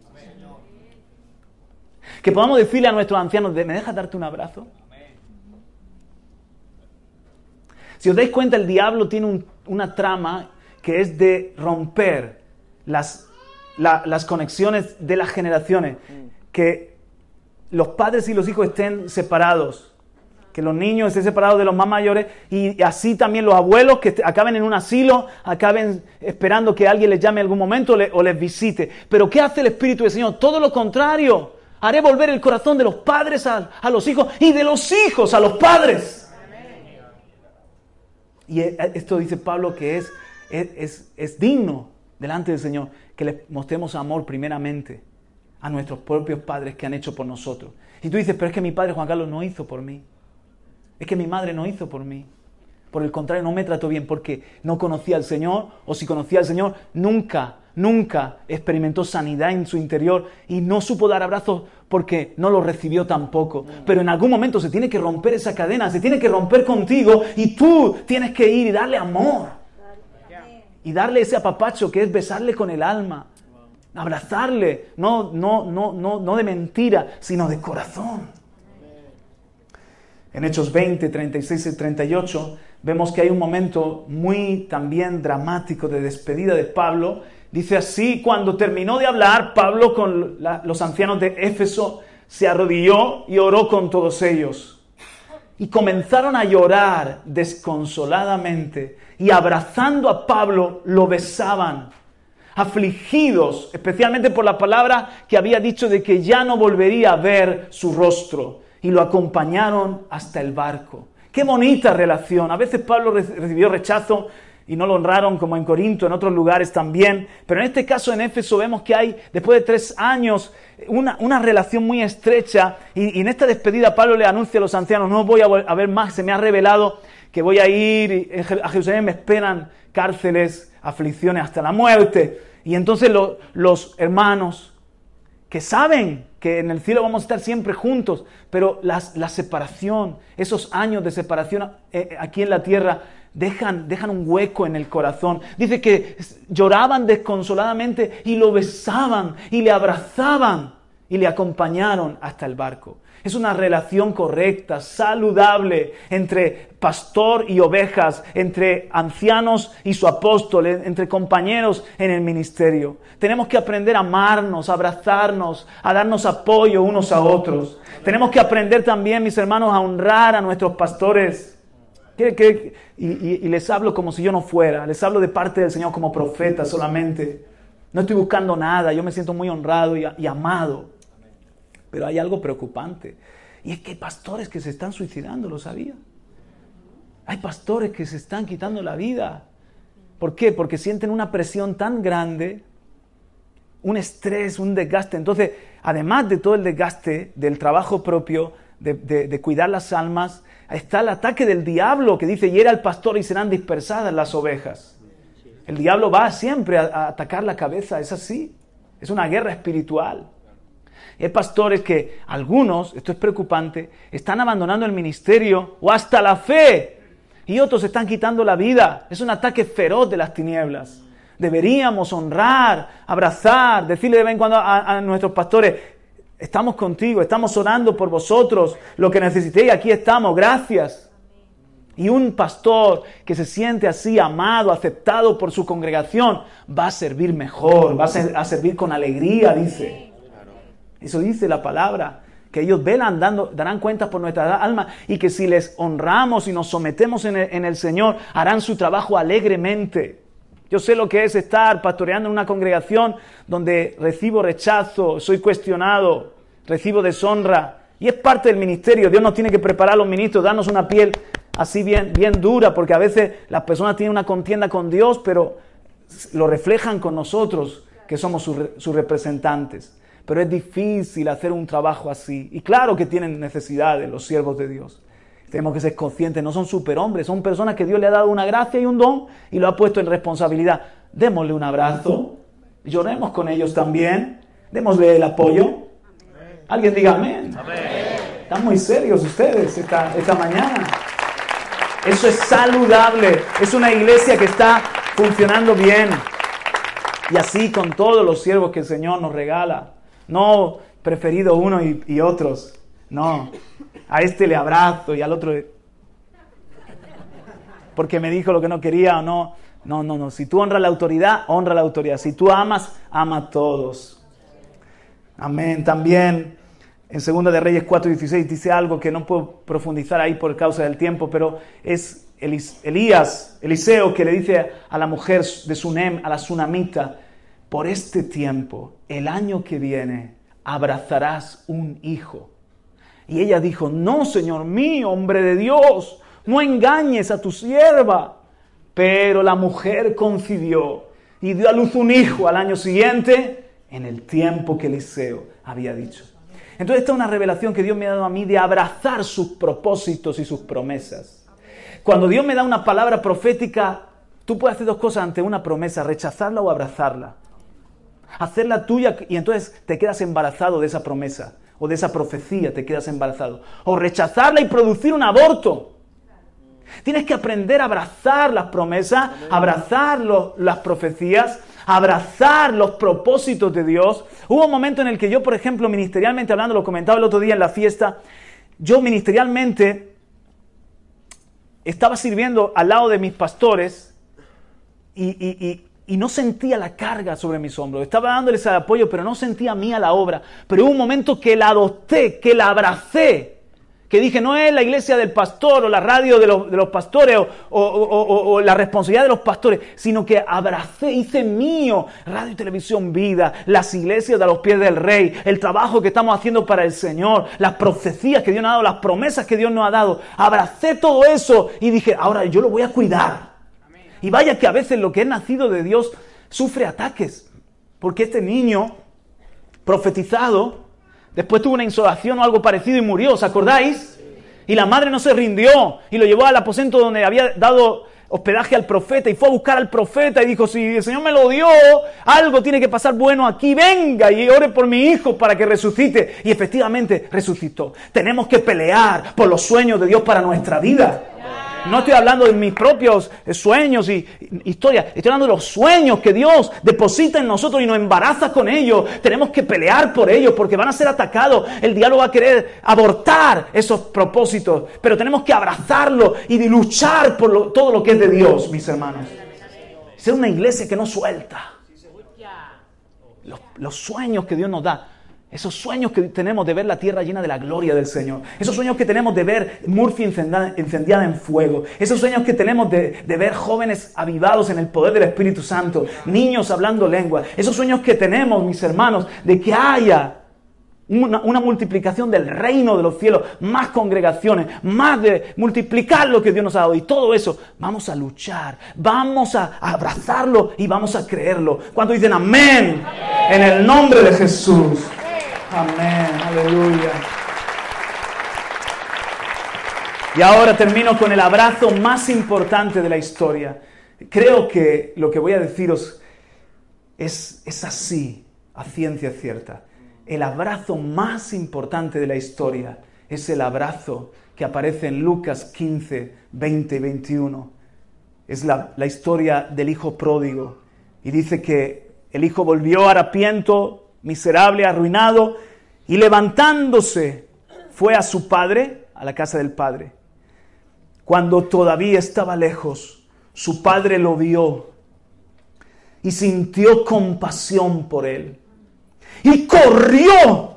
Que podamos decirle a nuestros ancianos, ¿me dejas darte un abrazo? Si os dais cuenta, el diablo tiene un- una trama que es de romper las, la- las conexiones de las generaciones. Que los padres y los hijos estén separados. Que los niños estén separados de los más mayores y así también los abuelos que acaben en un asilo, acaben esperando que alguien les llame en algún momento o le- o les visite. Pero ¿qué hace el Espíritu del Señor? Todo lo contrario. Haré volver el corazón de los padres a, a los hijos y de los hijos a los padres. Y e- esto dice Pablo que es, es- es digno delante del Señor que les mostremos amor primeramente a nuestros propios padres que han hecho por nosotros. Y tú dices, pero es que mi padre Juan Carlos no hizo por mí. Es que mi madre no hizo por mí. Por el contrario, no me trató bien porque no conocía al Señor o si conocía al Señor, nunca, nunca experimentó sanidad en su interior y no supo dar abrazos porque no lo recibió tampoco. Pero en algún momento se tiene que romper esa cadena, se tiene que romper contigo y tú tienes que ir y darle amor. Y darle ese apapacho que es besarle con el alma, abrazarle, no, no, no, no, no de mentira, sino de corazón. En Hechos 20, 36 y 38 vemos que hay un momento muy también dramático de despedida de Pablo. Dice así, cuando terminó de hablar, Pablo con los ancianos de Éfeso se arrodilló y oró con todos ellos. Y comenzaron a llorar desconsoladamente y abrazando a Pablo lo besaban, afligidos especialmente por la palabra que había dicho de que ya no volvería a ver su rostro y lo acompañaron hasta el barco. Qué bonita relación. A veces Pablo re- recibió rechazo y no lo honraron como en Corinto, en otros lugares también. Pero en este caso en Éfeso vemos que hay, después de tres años, una, una relación muy estrecha. Y, en esta despedida Pablo le anuncia a los ancianos, no voy a, ver más, se me ha revelado que voy a ir a Jerusalén, me esperan cárceles, aflicciones hasta la muerte. Y entonces lo- los hermanos que saben que en el cielo vamos a estar siempre juntos, pero las- la separación, esos años de separación eh, aquí en la tierra, dejan, dejan un hueco en el corazón. Dice que lloraban desconsoladamente y lo besaban y le abrazaban y le acompañaron hasta el barco. Es una relación correcta, saludable entre pastor y ovejas, entre ancianos y su apóstol, entre compañeros en el ministerio. Tenemos que aprender a amarnos, a abrazarnos, a darnos apoyo unos a otros. Tenemos que aprender también, mis hermanos, a honrar a nuestros pastores. Que- que- y, y- y les hablo como si yo no fuera, les hablo de parte del Señor como profeta solamente. No estoy buscando nada, yo me siento muy honrado y, y amado. Pero hay algo preocupante. Y es que hay pastores que se están suicidando, ¿lo sabía? Hay pastores que se están quitando la vida. ¿Por qué? Porque sienten una presión tan grande, un estrés, un desgaste. Entonces, además de todo el desgaste del trabajo propio, de, de- de cuidar las almas, está el ataque del diablo que dice, hiera al pastor y serán dispersadas las ovejas. El diablo va siempre a, atacar la cabeza, es así. Es una guerra espiritual. Hay pastores que algunos, esto es preocupante, están abandonando el ministerio o hasta la fe. Y otros están quitando la vida. Es un ataque feroz de las tinieblas. Deberíamos honrar, abrazar, decirle de vez en cuando a, a nuestros pastores, estamos contigo, estamos orando por vosotros, lo que necesitéis, aquí estamos, gracias. Y un pastor que se siente así amado, aceptado por su congregación, va a servir mejor, va a, ser- a servir con alegría, dice. Eso dice la palabra, que ellos velan, dando, darán cuentas por nuestra alma y que si les honramos y nos sometemos en el, en el Señor, harán su trabajo alegremente. Yo sé lo que es estar pastoreando en una congregación donde recibo rechazo, soy cuestionado, recibo deshonra Y es parte del ministerio. Dios nos tiene que preparar a los ministros, darnos una piel así bien, bien dura, porque a veces las personas tienen una contienda con Dios, pero lo reflejan con nosotros, que somos sus, representantes. Pero es difícil hacer un trabajo así. Y claro que tienen necesidades los siervos de Dios. Tenemos que ser conscientes, no son superhombres, son personas que Dios le ha dado una gracia y un don y lo ha puesto en responsabilidad. Démosle un abrazo, lloremos con ellos también, démosle el apoyo. Alguien diga amén. Están muy serios ustedes esta, esta mañana. Eso es saludable. Es una iglesia que está funcionando bien. Y así con todos los siervos que el Señor nos regala. No preferido uno y, y otros. No. A este le abrazo y al otro porque me dijo lo que no quería o no. No, no, no. Si tú honras la autoridad, honra la autoridad. Si tú amas, ama a todos. Amén. También en 2 de Reyes 4:16 dice algo que no puedo profundizar ahí por causa del tiempo, pero es Elías, Eliseo, que le dice a la mujer de Sunem, a la Sunamita, por este tiempo, el año que viene, abrazarás un hijo. Y ella dijo, no, Señor mío, hombre de Dios, no engañes a tu sierva. Pero la mujer concibió y dio a luz un hijo al año siguiente, en el tiempo que Eliseo había dicho. Entonces esta es una revelación que Dios me ha dado a mí de abrazar sus propósitos y sus promesas. Cuando Dios me da una palabra profética, tú puedes hacer dos cosas ante una promesa, rechazarla o abrazarla. Hacerla tuya y entonces te quedas embarazado de esa promesa o de esa profecía, te quedas embarazado. O rechazarla y producir un aborto. Tienes que aprender a abrazar las promesas, abrazar las profecías abrazar los propósitos de Dios. Hubo un momento en el que yo, por ejemplo, ministerialmente hablando, lo comentaba el otro día en la fiesta, yo ministerialmente estaba sirviendo al lado de mis pastores y, no sentía la carga sobre mis hombros. Estaba dándoles el apoyo, pero no sentía a mí a la obra. Pero hubo un momento que la adopté, que la abracé que dije, no es la iglesia del pastor o la radio de los, pastores o, la responsabilidad de los pastores, sino que abracé, hice mío radio y televisión vida, las iglesias de los pies del rey, el trabajo que estamos haciendo para el Señor, las profecías que Dios nos ha dado, las promesas que Dios nos ha dado. Abracé todo eso y dije, ahora yo lo voy a cuidar. Y vaya que a veces lo que es nacido de Dios sufre ataques, porque este niño profetizado, Después tuvo una insolación o algo parecido y murió, ¿os acordáis? Y la madre no se rindió y lo llevó al aposento donde había dado hospedaje al profeta y fue a buscar al profeta y dijo, si el Señor me lo dio, algo tiene que pasar bueno aquí, venga y ore por mi hijo para que resucite. Y efectivamente resucitó. Tenemos que pelear por los sueños de Dios para nuestra vida. No estoy hablando de mis propios eh, sueños y historias. Estoy hablando de los sueños que Dios deposita en nosotros y nos embaraza con ellos. Tenemos que pelear por ellos porque van a ser atacados. El diablo va a querer abortar esos propósitos. Pero tenemos que abrazarlo y luchar por todo lo que es de Dios, mis hermanos. Ser una iglesia que no suelta. los sueños que Dios nos da. Esos sueños que tenemos de ver la tierra llena de la gloria del Señor. Esos sueños que tenemos de ver Murphy incendiada, en fuego. Esos sueños que tenemos de, ver jóvenes avivados en el poder del Espíritu Santo. Niños hablando lengua. Esos sueños que tenemos, mis hermanos, de que haya una, una, multiplicación del reino de los cielos, más congregaciones, más de multiplicar lo que Dios nos ha dado. Y todo eso, vamos a luchar, vamos a abrazarlo y vamos a creerlo. Cuando dicen amén, en el nombre de Jesús. Amén, aleluya. Y ahora termino con el abrazo más importante de la historia. Creo que lo que voy a deciros es, es así, a ciencia cierta. El abrazo más importante de la historia es el abrazo que aparece en Lucas 15, 20 y 21. Es la, la historia del hijo pródigo. Y dice que el hijo volvió harapiento miserable, arruinado, y levantándose fue a su padre, a la casa del padre. Cuando todavía estaba lejos, su padre lo vio y sintió compasión por él. Y corrió,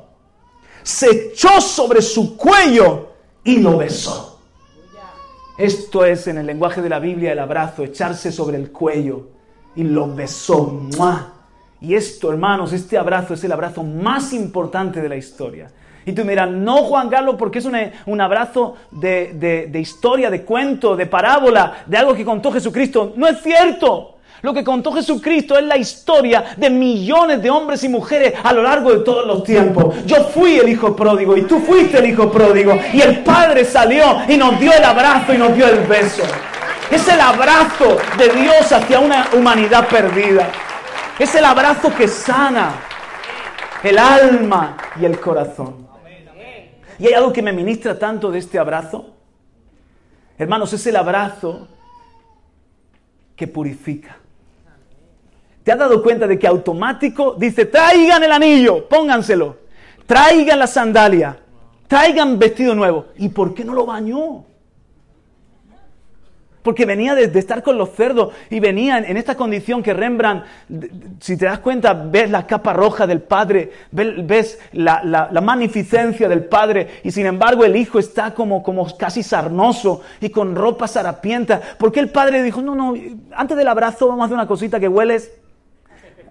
se echó sobre su cuello y lo besó. Esto es en el lenguaje de la Biblia el abrazo, echarse sobre el cuello y lo besó. Y esto, hermanos, este abrazo es el abrazo más importante de la historia. Y tú miras, no Juan Carlos, porque es un abrazo de, de historia, de cuento, de parábola, de algo que contó Jesucristo. No es cierto. Lo que contó Jesucristo es la historia de millones de hombres y mujeres a lo largo de todos los tiempos. Yo fui el hijo pródigo y tú fuiste el hijo pródigo. Y el Padre salió y nos dio el abrazo y nos dio el beso. Es el abrazo de Dios hacia una humanidad perdida. Es el abrazo que sana el alma y el corazón. Y hay algo que me ministra tanto de este abrazo. Hermanos, es el abrazo que purifica. ¿Te has dado cuenta de que automático dice, traigan el anillo, pónganselo, traigan la sandalia, traigan vestido nuevo? ¿Y por qué no lo bañó? Porque venía de, estar con los cerdos y venía en, esta condición que Rembrandt, si te das cuenta, ves la capa roja del Padre, ves, la, magnificencia del Padre y sin embargo el Hijo está como, como casi sarnoso y con ropa sarapienta. Porque el Padre dijo, no, no, antes del abrazo vamos a hacer una cosita que hueles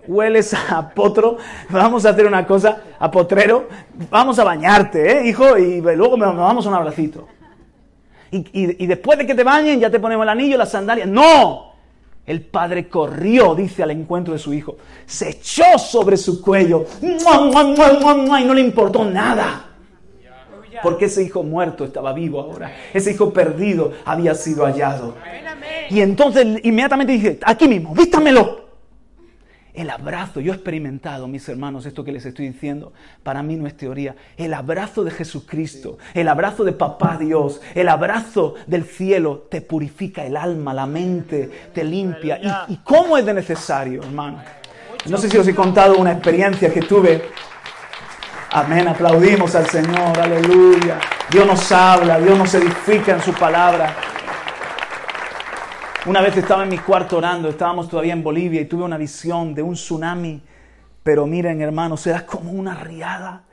hueles a potro, vamos a hacer una cosa, a potrero, vamos a bañarte, ¿eh, hijo? Y luego nos vamos a un abracito. Y, después de que te bañen, ya te ponemos el anillo, las sandalias. ¡No! El padre corrió, dice, al encuentro de su hijo. Se echó sobre su cuello. Y no le importó nada. Porque ese hijo muerto estaba vivo ahora. Ese hijo perdido había sido hallado. Y entonces inmediatamente dije, aquí mismo, vístamelo. El abrazo, yo he experimentado, mis hermanos, esto que les estoy diciendo, para mí no es teoría. El abrazo de Jesucristo, el abrazo de Papá Dios, el abrazo del cielo te purifica el alma, la mente, te limpia. ¿Y, cómo es de necesario, hermano? No sé si os he contado una experiencia que tuve. Amén, aplaudimos al Señor, aleluya. Dios nos habla, Dios nos edifica en su palabra. Una vez estaba en mi cuarto orando, estábamos todavía en Bolivia y tuve una visión de un tsunami, pero miren hermanos, era como una riada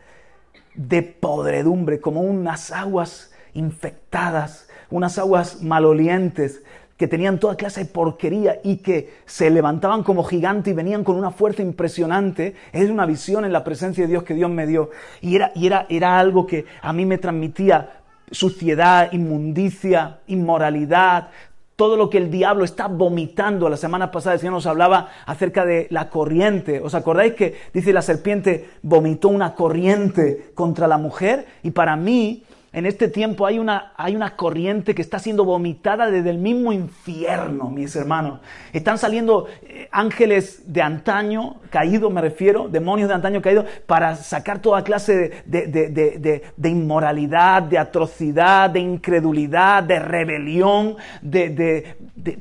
de podredumbre, como unas aguas infectadas, unas aguas malolientes que tenían toda clase de porquería y que se levantaban como gigantes y venían con una fuerza impresionante. Es una visión en la presencia de Dios que Dios me dio. Y era, era, era algo que a mí me transmitía suciedad, inmundicia, inmoralidad, todo lo que el diablo está vomitando. La semana pasada el Señor nos hablaba acerca de la corriente. ¿Os acordáis que dice la serpiente vomitó una corriente contra la mujer? Y para mí en este tiempo hay una, hay una corriente que está siendo vomitada desde el mismo infierno, mis hermanos. Están saliendo eh, ángeles de antaño, caídos me refiero, demonios de antaño caídos, para sacar toda clase de, inmoralidad, de atrocidad, de incredulidad, de rebelión, de,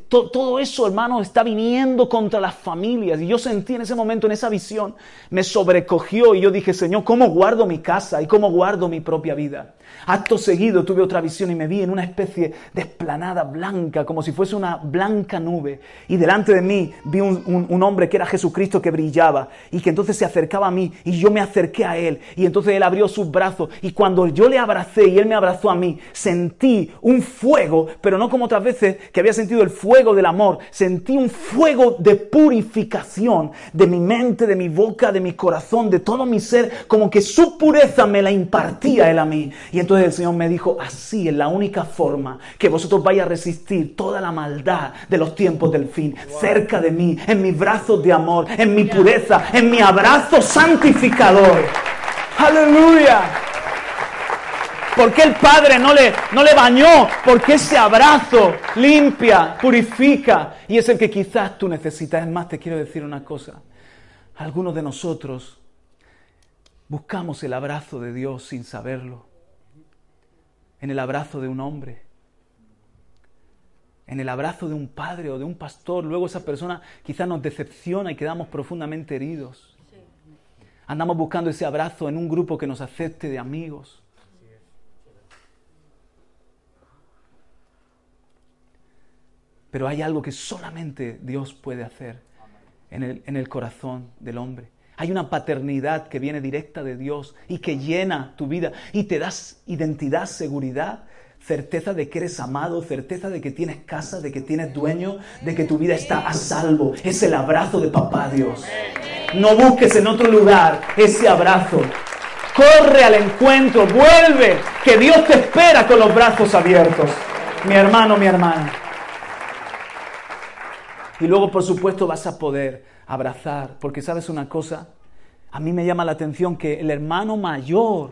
todo eso, hermanos, está viniendo contra las familias. Y yo sentí en ese momento, en esa visión, me sobrecogió y yo dije, Señor, ¿cómo guardo mi casa y cómo guardo mi propia vida? Acto seguido tuve otra visión y me vi en una especie de esplanada blanca, como si fuese una blanca nube. Y delante de mí vi un, hombre que era Jesucristo que brillaba y que entonces se acercaba a mí y yo me acerqué a él. Y entonces él abrió sus brazos y cuando yo le abracé y él me abrazó a mí, sentí un fuego, pero no como otras veces que había sentido el fuego del amor, sentí un fuego de purificación de mi mente, de mi boca, de mi corazón, de todo mi ser, como que su pureza me la impartía él a mí. Y entonces el Señor me dijo, así es la única forma que vosotros vayáis a resistir toda la maldad de los tiempos del fin, cerca de mí, en mis brazos de amor, en mi pureza, en mi abrazo santificador. Aleluya. ¿Por qué el Padre no le, no le bañó? Porque ese abrazo limpia, purifica y es el que quizás tú necesitas. Es más, te quiero decir una cosa. Algunos de nosotros buscamos el abrazo de Dios sin saberlo en el abrazo de un hombre, en el abrazo de un padre o de un pastor. Luego esa persona quizás nos decepciona y quedamos profundamente heridos. Andamos buscando ese abrazo en un grupo que nos acepte de amigos. Pero hay algo que solamente Dios puede hacer en el, en el corazón del hombre. Hay una paternidad que viene directa de Dios y que llena tu vida y te das identidad, seguridad, certeza de que eres amado, certeza de que tienes casa, de que tienes dueño, de que tu vida está a salvo. Es el abrazo de papá Dios. No busques en otro lugar ese abrazo. Corre al encuentro, vuelve, que Dios te espera con los brazos abiertos. Mi hermano, mi hermana. Y luego, por supuesto, vas a poder abrazar, porque sabes una cosa, a mí me llama la atención que el hermano mayor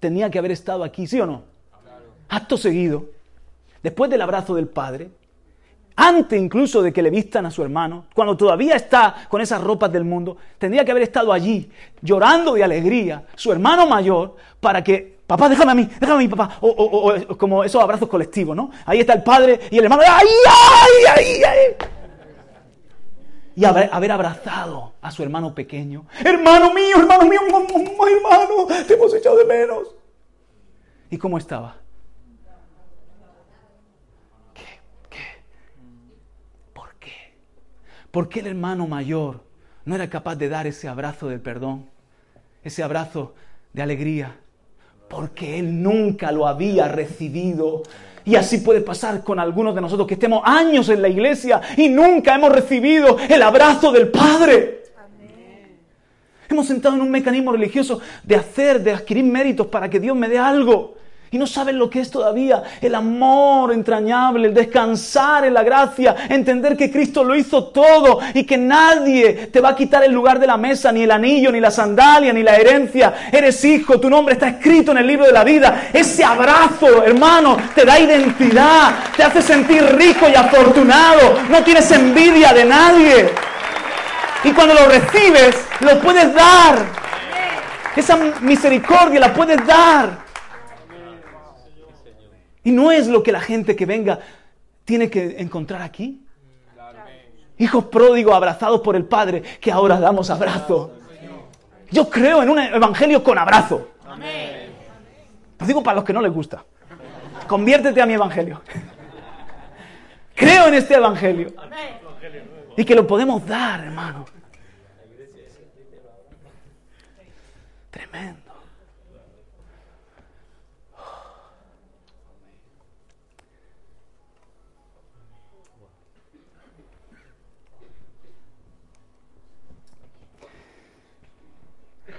tenía que haber estado aquí, ¿sí o no? Acto seguido, después del abrazo del padre, antes incluso de que le vistan a su hermano, cuando todavía está con esas ropas del mundo, tendría que haber estado allí llorando de alegría, su hermano mayor, para que, papá, déjame a mí, déjame a mí, papá, o, como esos abrazos colectivos, ¿no? Ahí está el padre y el hermano, ¡ay, ay, ay, ay! Y haber, abrazado a su hermano pequeño. Hermano mío, hermano mío, hermano, te hemos echado de menos. ¿Y cómo estaba? ¿Por qué el hermano mayor no era capaz de dar ese abrazo del perdón? Ese abrazo de alegría. Porque él nunca lo había recibido. Y así puede pasar con algunos de nosotros que estemos años en la iglesia y nunca hemos recibido el abrazo del Padre. Hemos sentado en un mecanismo religioso de hacer, de adquirir méritos para que Dios me dé algo. Y no saben lo que es todavía el amor entrañable, el descansar en la gracia, entender que Cristo lo hizo todo y que nadie te va a quitar el lugar de la mesa, ni el anillo, ni la sandalia, ni la herencia. Eres hijo, tu nombre está escrito en el libro de la vida. Ese abrazo, hermano, te da identidad, te hace sentir rico y afortunado. No tienes envidia de nadie. Y cuando lo recibes, lo puedes dar. Esa misericordia la puedes dar. Y no es lo que la gente que venga tiene que encontrar aquí. Hijos pródigos abrazados por el Padre, que ahora damos abrazo. Yo creo en un evangelio con abrazo. Lo digo para los que no les gusta. Conviértete a mi evangelio. Creo en este evangelio. Y que lo podemos dar, hermano. Tremendo.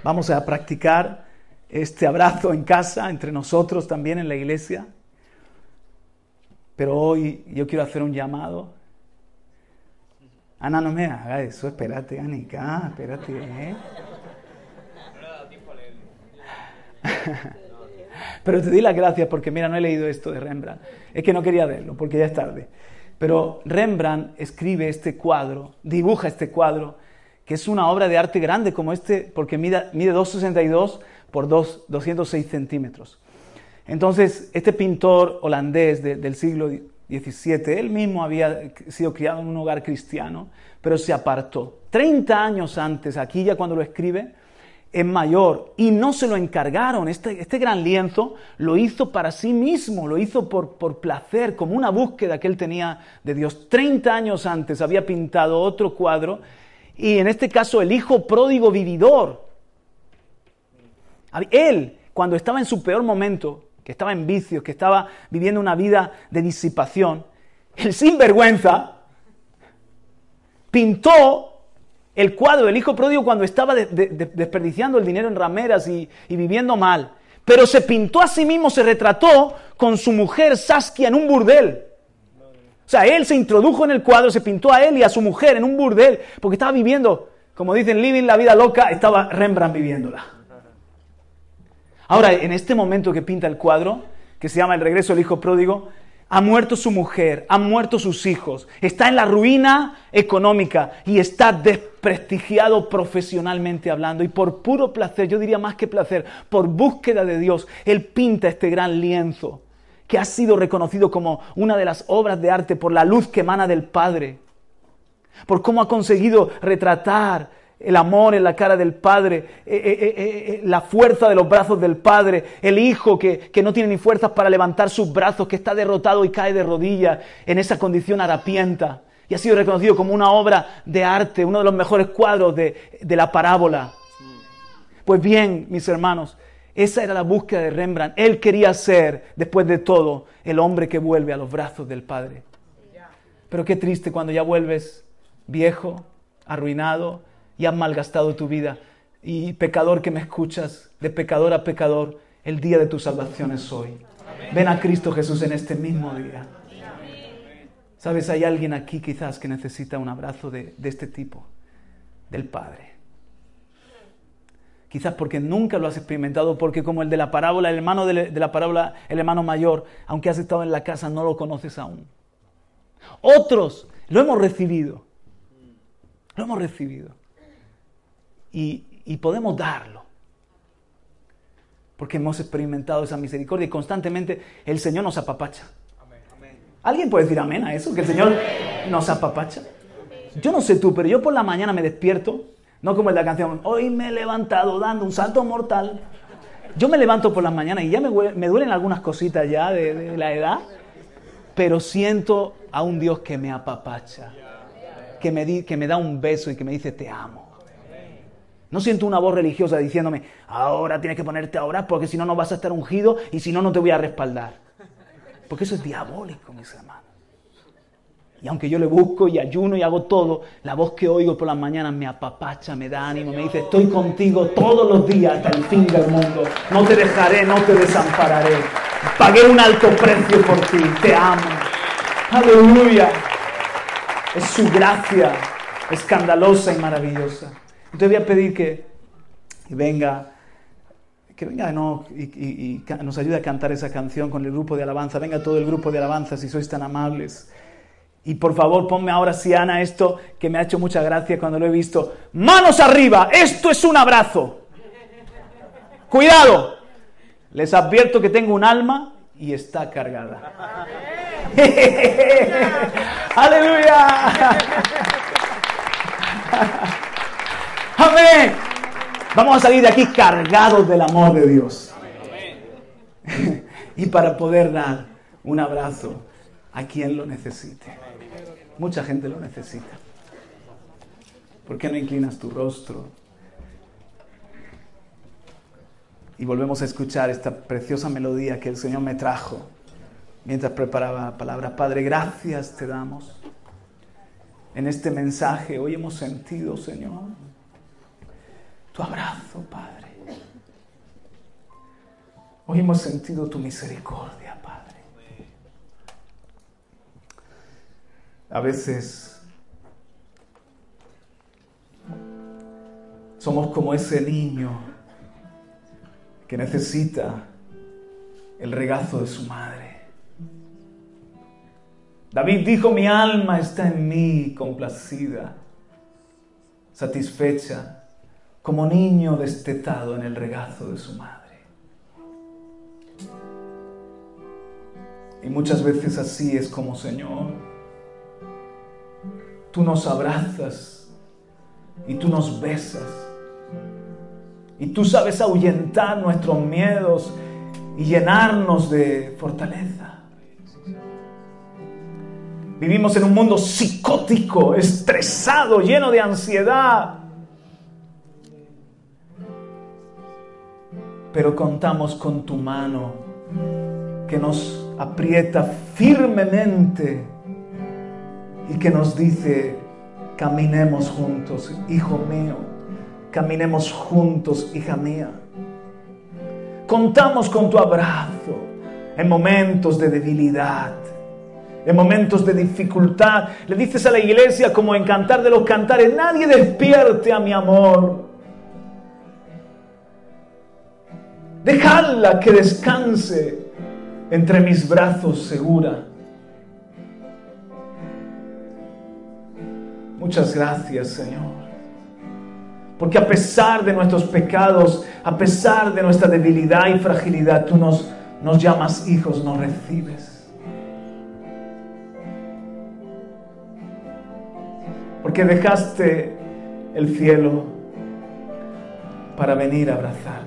Vamos a practicar este abrazo en casa, entre nosotros también en la iglesia. Pero hoy yo quiero hacer un llamado. Ana, no me haga eso, espérate, Anika, espérate. ¿eh? *laughs* Pero te di las gracias porque, mira, no he leído esto de Rembrandt. Es que no quería verlo porque ya es tarde. Pero Rembrandt escribe este cuadro, dibuja este cuadro que es una obra de arte grande como este, porque mide, mide 2,62 por 2, 206 centímetros. Entonces, este pintor holandés del siglo XVII, él mismo había sido criado en un hogar cristiano, pero se apartó. 30 años antes, aquí ya cuando lo escribe, es mayor y no se lo encargaron. Este, este gran lienzo lo hizo para sí mismo, lo hizo por, por placer, como una búsqueda que él tenía de Dios. 30 años antes había pintado otro cuadro y en este caso el hijo pródigo vividor. Él, cuando estaba en su peor momento, que estaba en vicios, que estaba viviendo una vida de disipación, el sinvergüenza pintó el cuadro del hijo pródigo cuando estaba desperdiciando el dinero en rameras y, y viviendo mal. Pero se pintó a sí mismo, se retrató con su mujer Saskia en un burdel. O sea, él se introdujo en el cuadro, se pintó a él y a su mujer en un burdel, porque estaba viviendo, como dicen, living la vida loca, estaba Rembrandt viviéndola. Ahora, en este momento que pinta el cuadro, que se llama El regreso del hijo pródigo, ha muerto su mujer, han muerto sus hijos, está en la ruina económica y está desprestigiado profesionalmente hablando. Y por puro placer, yo diría más que placer, por búsqueda de Dios, él pinta este gran lienzo que ha sido reconocido como una de las obras de arte por la luz que emana del Padre, por cómo ha conseguido retratar el amor en la cara del Padre, eh, eh, eh, la fuerza de los brazos del Padre, el Hijo que, que, no tiene ni fuerzas para levantar sus brazos, que está derrotado y cae de rodillas en esa condición harapienta. Y ha sido reconocido como una obra de arte, uno de los mejores cuadros de, de la parábola. Pues bien, mis hermanos, esa era la búsqueda de Rembrandt. Él quería ser, después de todo, el hombre que vuelve a los brazos del Padre. Pero qué triste cuando ya vuelves viejo, arruinado y has malgastado tu vida. y pecador que me escuchas, de pecador a pecador, el día de tu salvación es hoy. Ven a Cristo Jesús en este mismo día. Sabes, hay alguien aquí quizás que necesita un abrazo de, este tipo, del Padre. Quizás porque nunca lo has experimentado, porque como el de la parábola, el hermano de la parábola, el hermano mayor, aunque has estado en la casa, no lo conoces aún. Otros lo hemos recibido. Lo hemos recibido. Y, y podemos darlo. Porque hemos experimentado esa misericordia y constantemente el Señor nos apapacha. ¿Alguien puede decir amén a eso? Que el Señor nos apapacha. Yo no sé tú, pero yo por la mañana me despierto, no como en la canción, hoy me he levantado dando un salto mortal. Yo me levanto por las mañanas y ya me, me duelen algunas cositas ya de, la edad, pero siento a un Dios que me apapacha, que me, di, que me da un beso y que me dice te amo. No siento una voz religiosa diciéndome, ahora tienes que ponerte a orar porque si no, no vas a estar ungido y si no, no te voy a respaldar. Porque eso es diabólico, mis hermanos. Y aunque yo le busco y ayuno y hago todo, la voz que oigo por las mañanas me apapacha, me da ánimo, me dice, estoy contigo todos los días hasta el fin del mundo. No te dejaré, no te desampararé. Pagué un alto precio por ti, te amo. Aleluya. Es su gracia escandalosa y maravillosa. Te voy a pedir que, venga, que venga no, y, nos ayude a cantar esa canción con el grupo de alabanza. Venga todo el grupo de alabanza si sois tan amables. Y por favor, ponme ahora, si Ana, esto que me ha hecho mucha gracia cuando lo he visto. Manos arriba, esto es un abrazo. Cuidado, les advierto que tengo un alma y está cargada. *laughs* Aleluya. *laughs* Amén. Vamos a salir de aquí cargados del amor de Dios. *laughs* y para poder dar un abrazo a quien lo necesite. Mucha gente lo necesita. ¿Por qué no inclinas tu rostro? Y volvemos a escuchar esta preciosa melodía que el Señor me trajo mientras preparaba la palabra. Padre, gracias te damos. En este mensaje hoy hemos sentido, Señor, tu abrazo, Padre. Hoy hemos sentido tu misericordia, Padre. A veces somos como ese niño que necesita el regazo de su madre. David dijo, mi alma está en mí complacida, satisfecha como niño destetado en el regazo de su madre. Y muchas veces así es como, Señor, tú nos abrazas y tú nos besas. Y tú sabes ahuyentar nuestros miedos y llenarnos de fortaleza. Vivimos en un mundo psicótico, estresado, lleno de ansiedad. pero contamos con tu mano que nos aprieta firmemente y que nos dice, caminemos juntos, hijo mío, caminemos juntos, hija mía. Contamos con tu abrazo en momentos de debilidad, en momentos de dificultad. Le dices a la iglesia como en Cantar de los Cantares, nadie despierte a mi amor Dejadla que descanse entre mis brazos segura. Muchas gracias, Señor. Porque a pesar de nuestros pecados, a pesar de nuestra debilidad y fragilidad, tú nos, nos llamas hijos, nos recibes. Porque dejaste el cielo para venir a abrazarnos.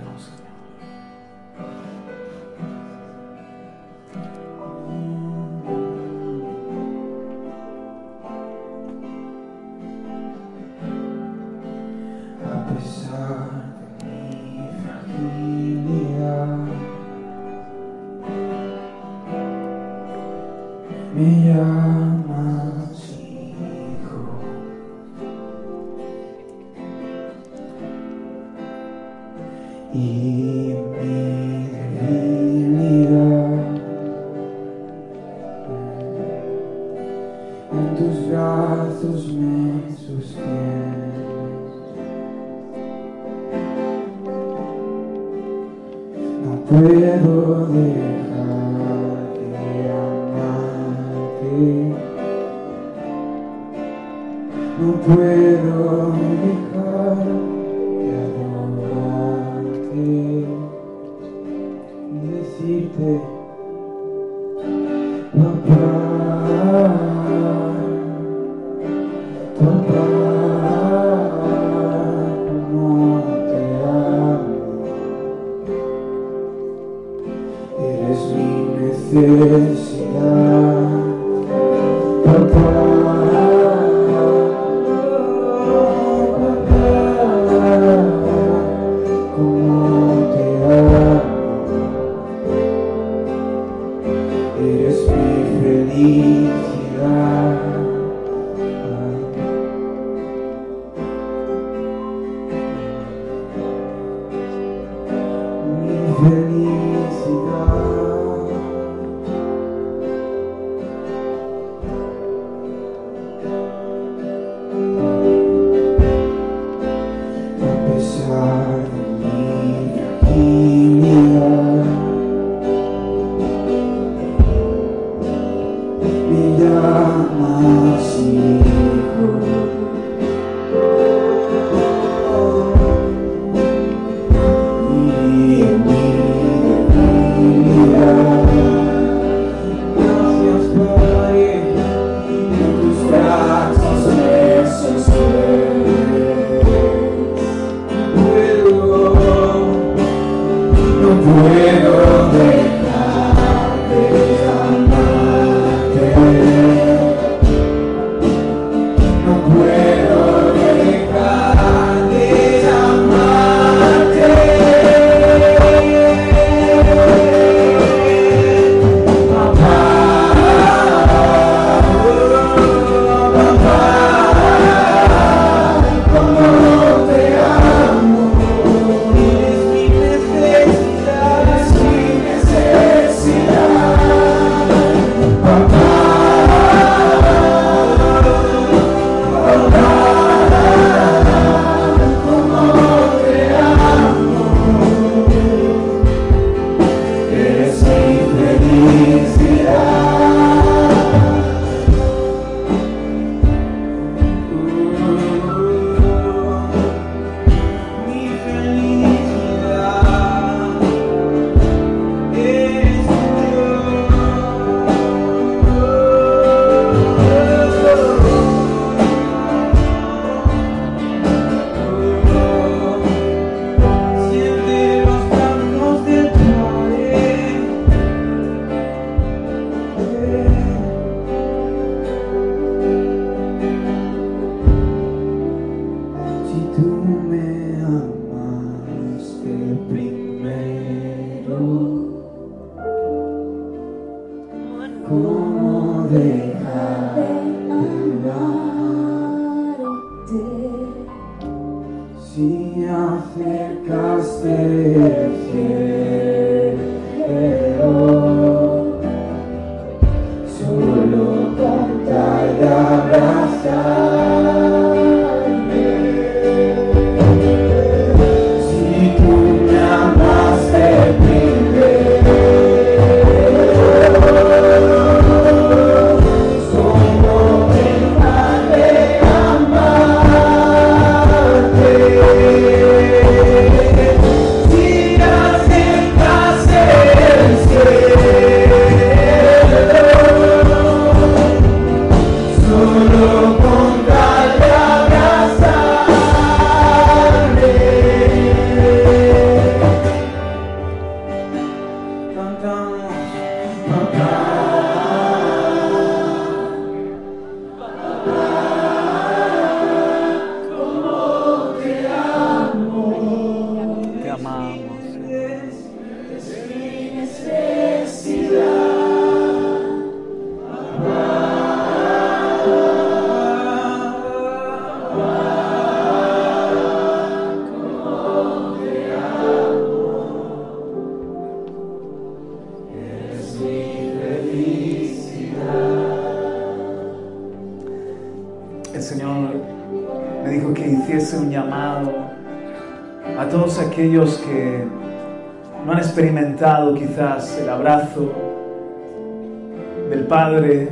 Del Padre.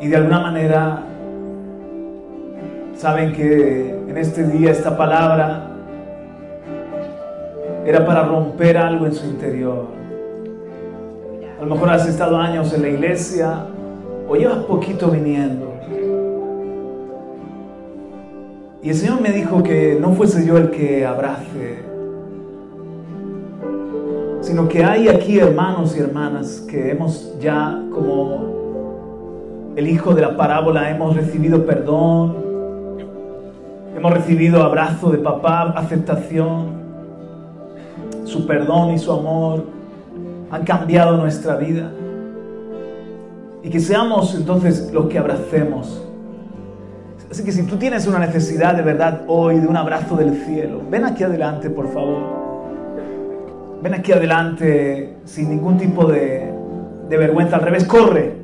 Y de alguna manera saben que en este día esta palabra era para romper algo en su interior. A lo mejor has estado años en la iglesia o llevas poquito viniendo. Y el Señor me dijo que no fuese yo el que abrace, sino que hay aquí hermanos y hermanas que hemos ya como el hijo de la parábola, hemos recibido perdón, hemos recibido abrazo de papá, aceptación, su perdón y su amor han cambiado nuestra vida. Y que seamos entonces los que abracemos. Así que si tú tienes una necesidad de verdad hoy de un abrazo del cielo, ven aquí adelante, por favor. Ven aquí adelante sin ningún tipo de, de vergüenza. Al revés, corre.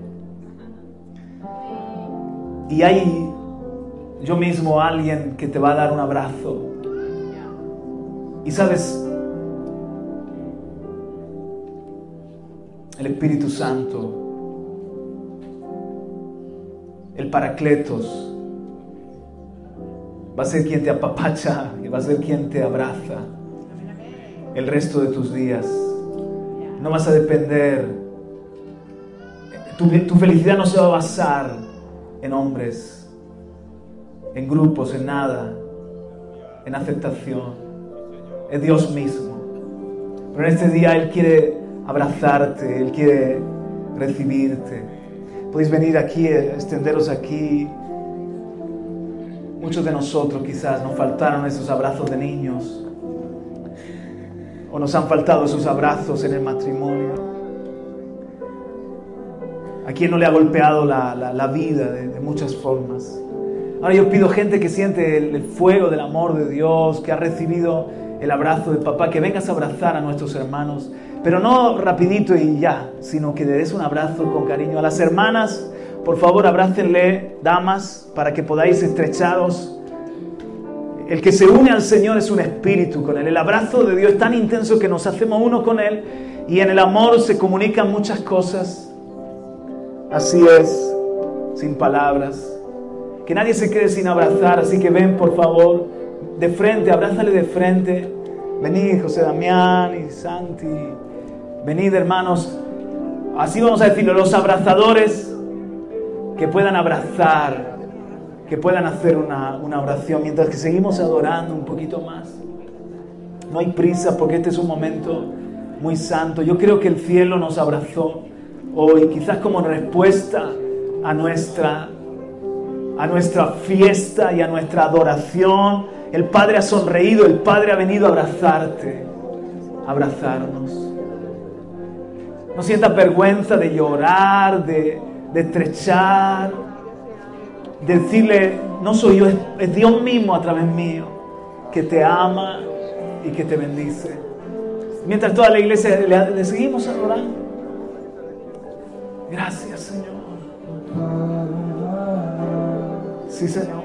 Y hay yo mismo alguien que te va a dar un abrazo. Y sabes, el Espíritu Santo, el Paracletos, va a ser quien te apapacha y va a ser quien te abraza el resto de tus días. No vas a depender, tu, tu felicidad no se va a basar en hombres, en grupos, en nada, en aceptación. Es Dios mismo. Pero en este día Él quiere abrazarte, Él quiere recibirte. Podéis venir aquí, extenderos aquí. Muchos de nosotros quizás nos faltaron esos abrazos de niños. O nos han faltado esos abrazos en el matrimonio. ¿A quién no le ha golpeado la, la, vida de, muchas formas? Ahora yo pido gente que siente el, el fuego del amor de Dios, que ha recibido el abrazo de papá, que vengas a abrazar a nuestros hermanos, pero no rapidito y ya, sino que le des un abrazo con cariño. A las hermanas, por favor, abrácenle, damas, para que podáis estrecharos. El que se une al Señor es un espíritu con Él. El abrazo de Dios es tan intenso que nos hacemos uno con Él y en el amor se comunican muchas cosas. Así es, sin palabras. Que nadie se quede sin abrazar, así que ven, por favor, de frente, abrázale de frente. Venid, José Damián y Santi. Venid, hermanos. Así vamos a decirlo, los abrazadores que puedan abrazar, que puedan hacer una, una oración mientras que seguimos adorando un poquito más. No hay prisa porque este es un momento muy santo. Yo creo que el cielo nos abrazó hoy, quizás como respuesta a nuestra, a nuestra fiesta y a nuestra adoración. El Padre ha sonreído, el Padre ha venido a abrazarte, a abrazarnos. No sientas vergüenza de llorar, de, de estrechar, decirle, no soy yo, es, Dios mismo a través mío, que te ama y que te bendice. Mientras toda la iglesia le, le seguimos adorando. Gracias, Señor. Sí, Señor.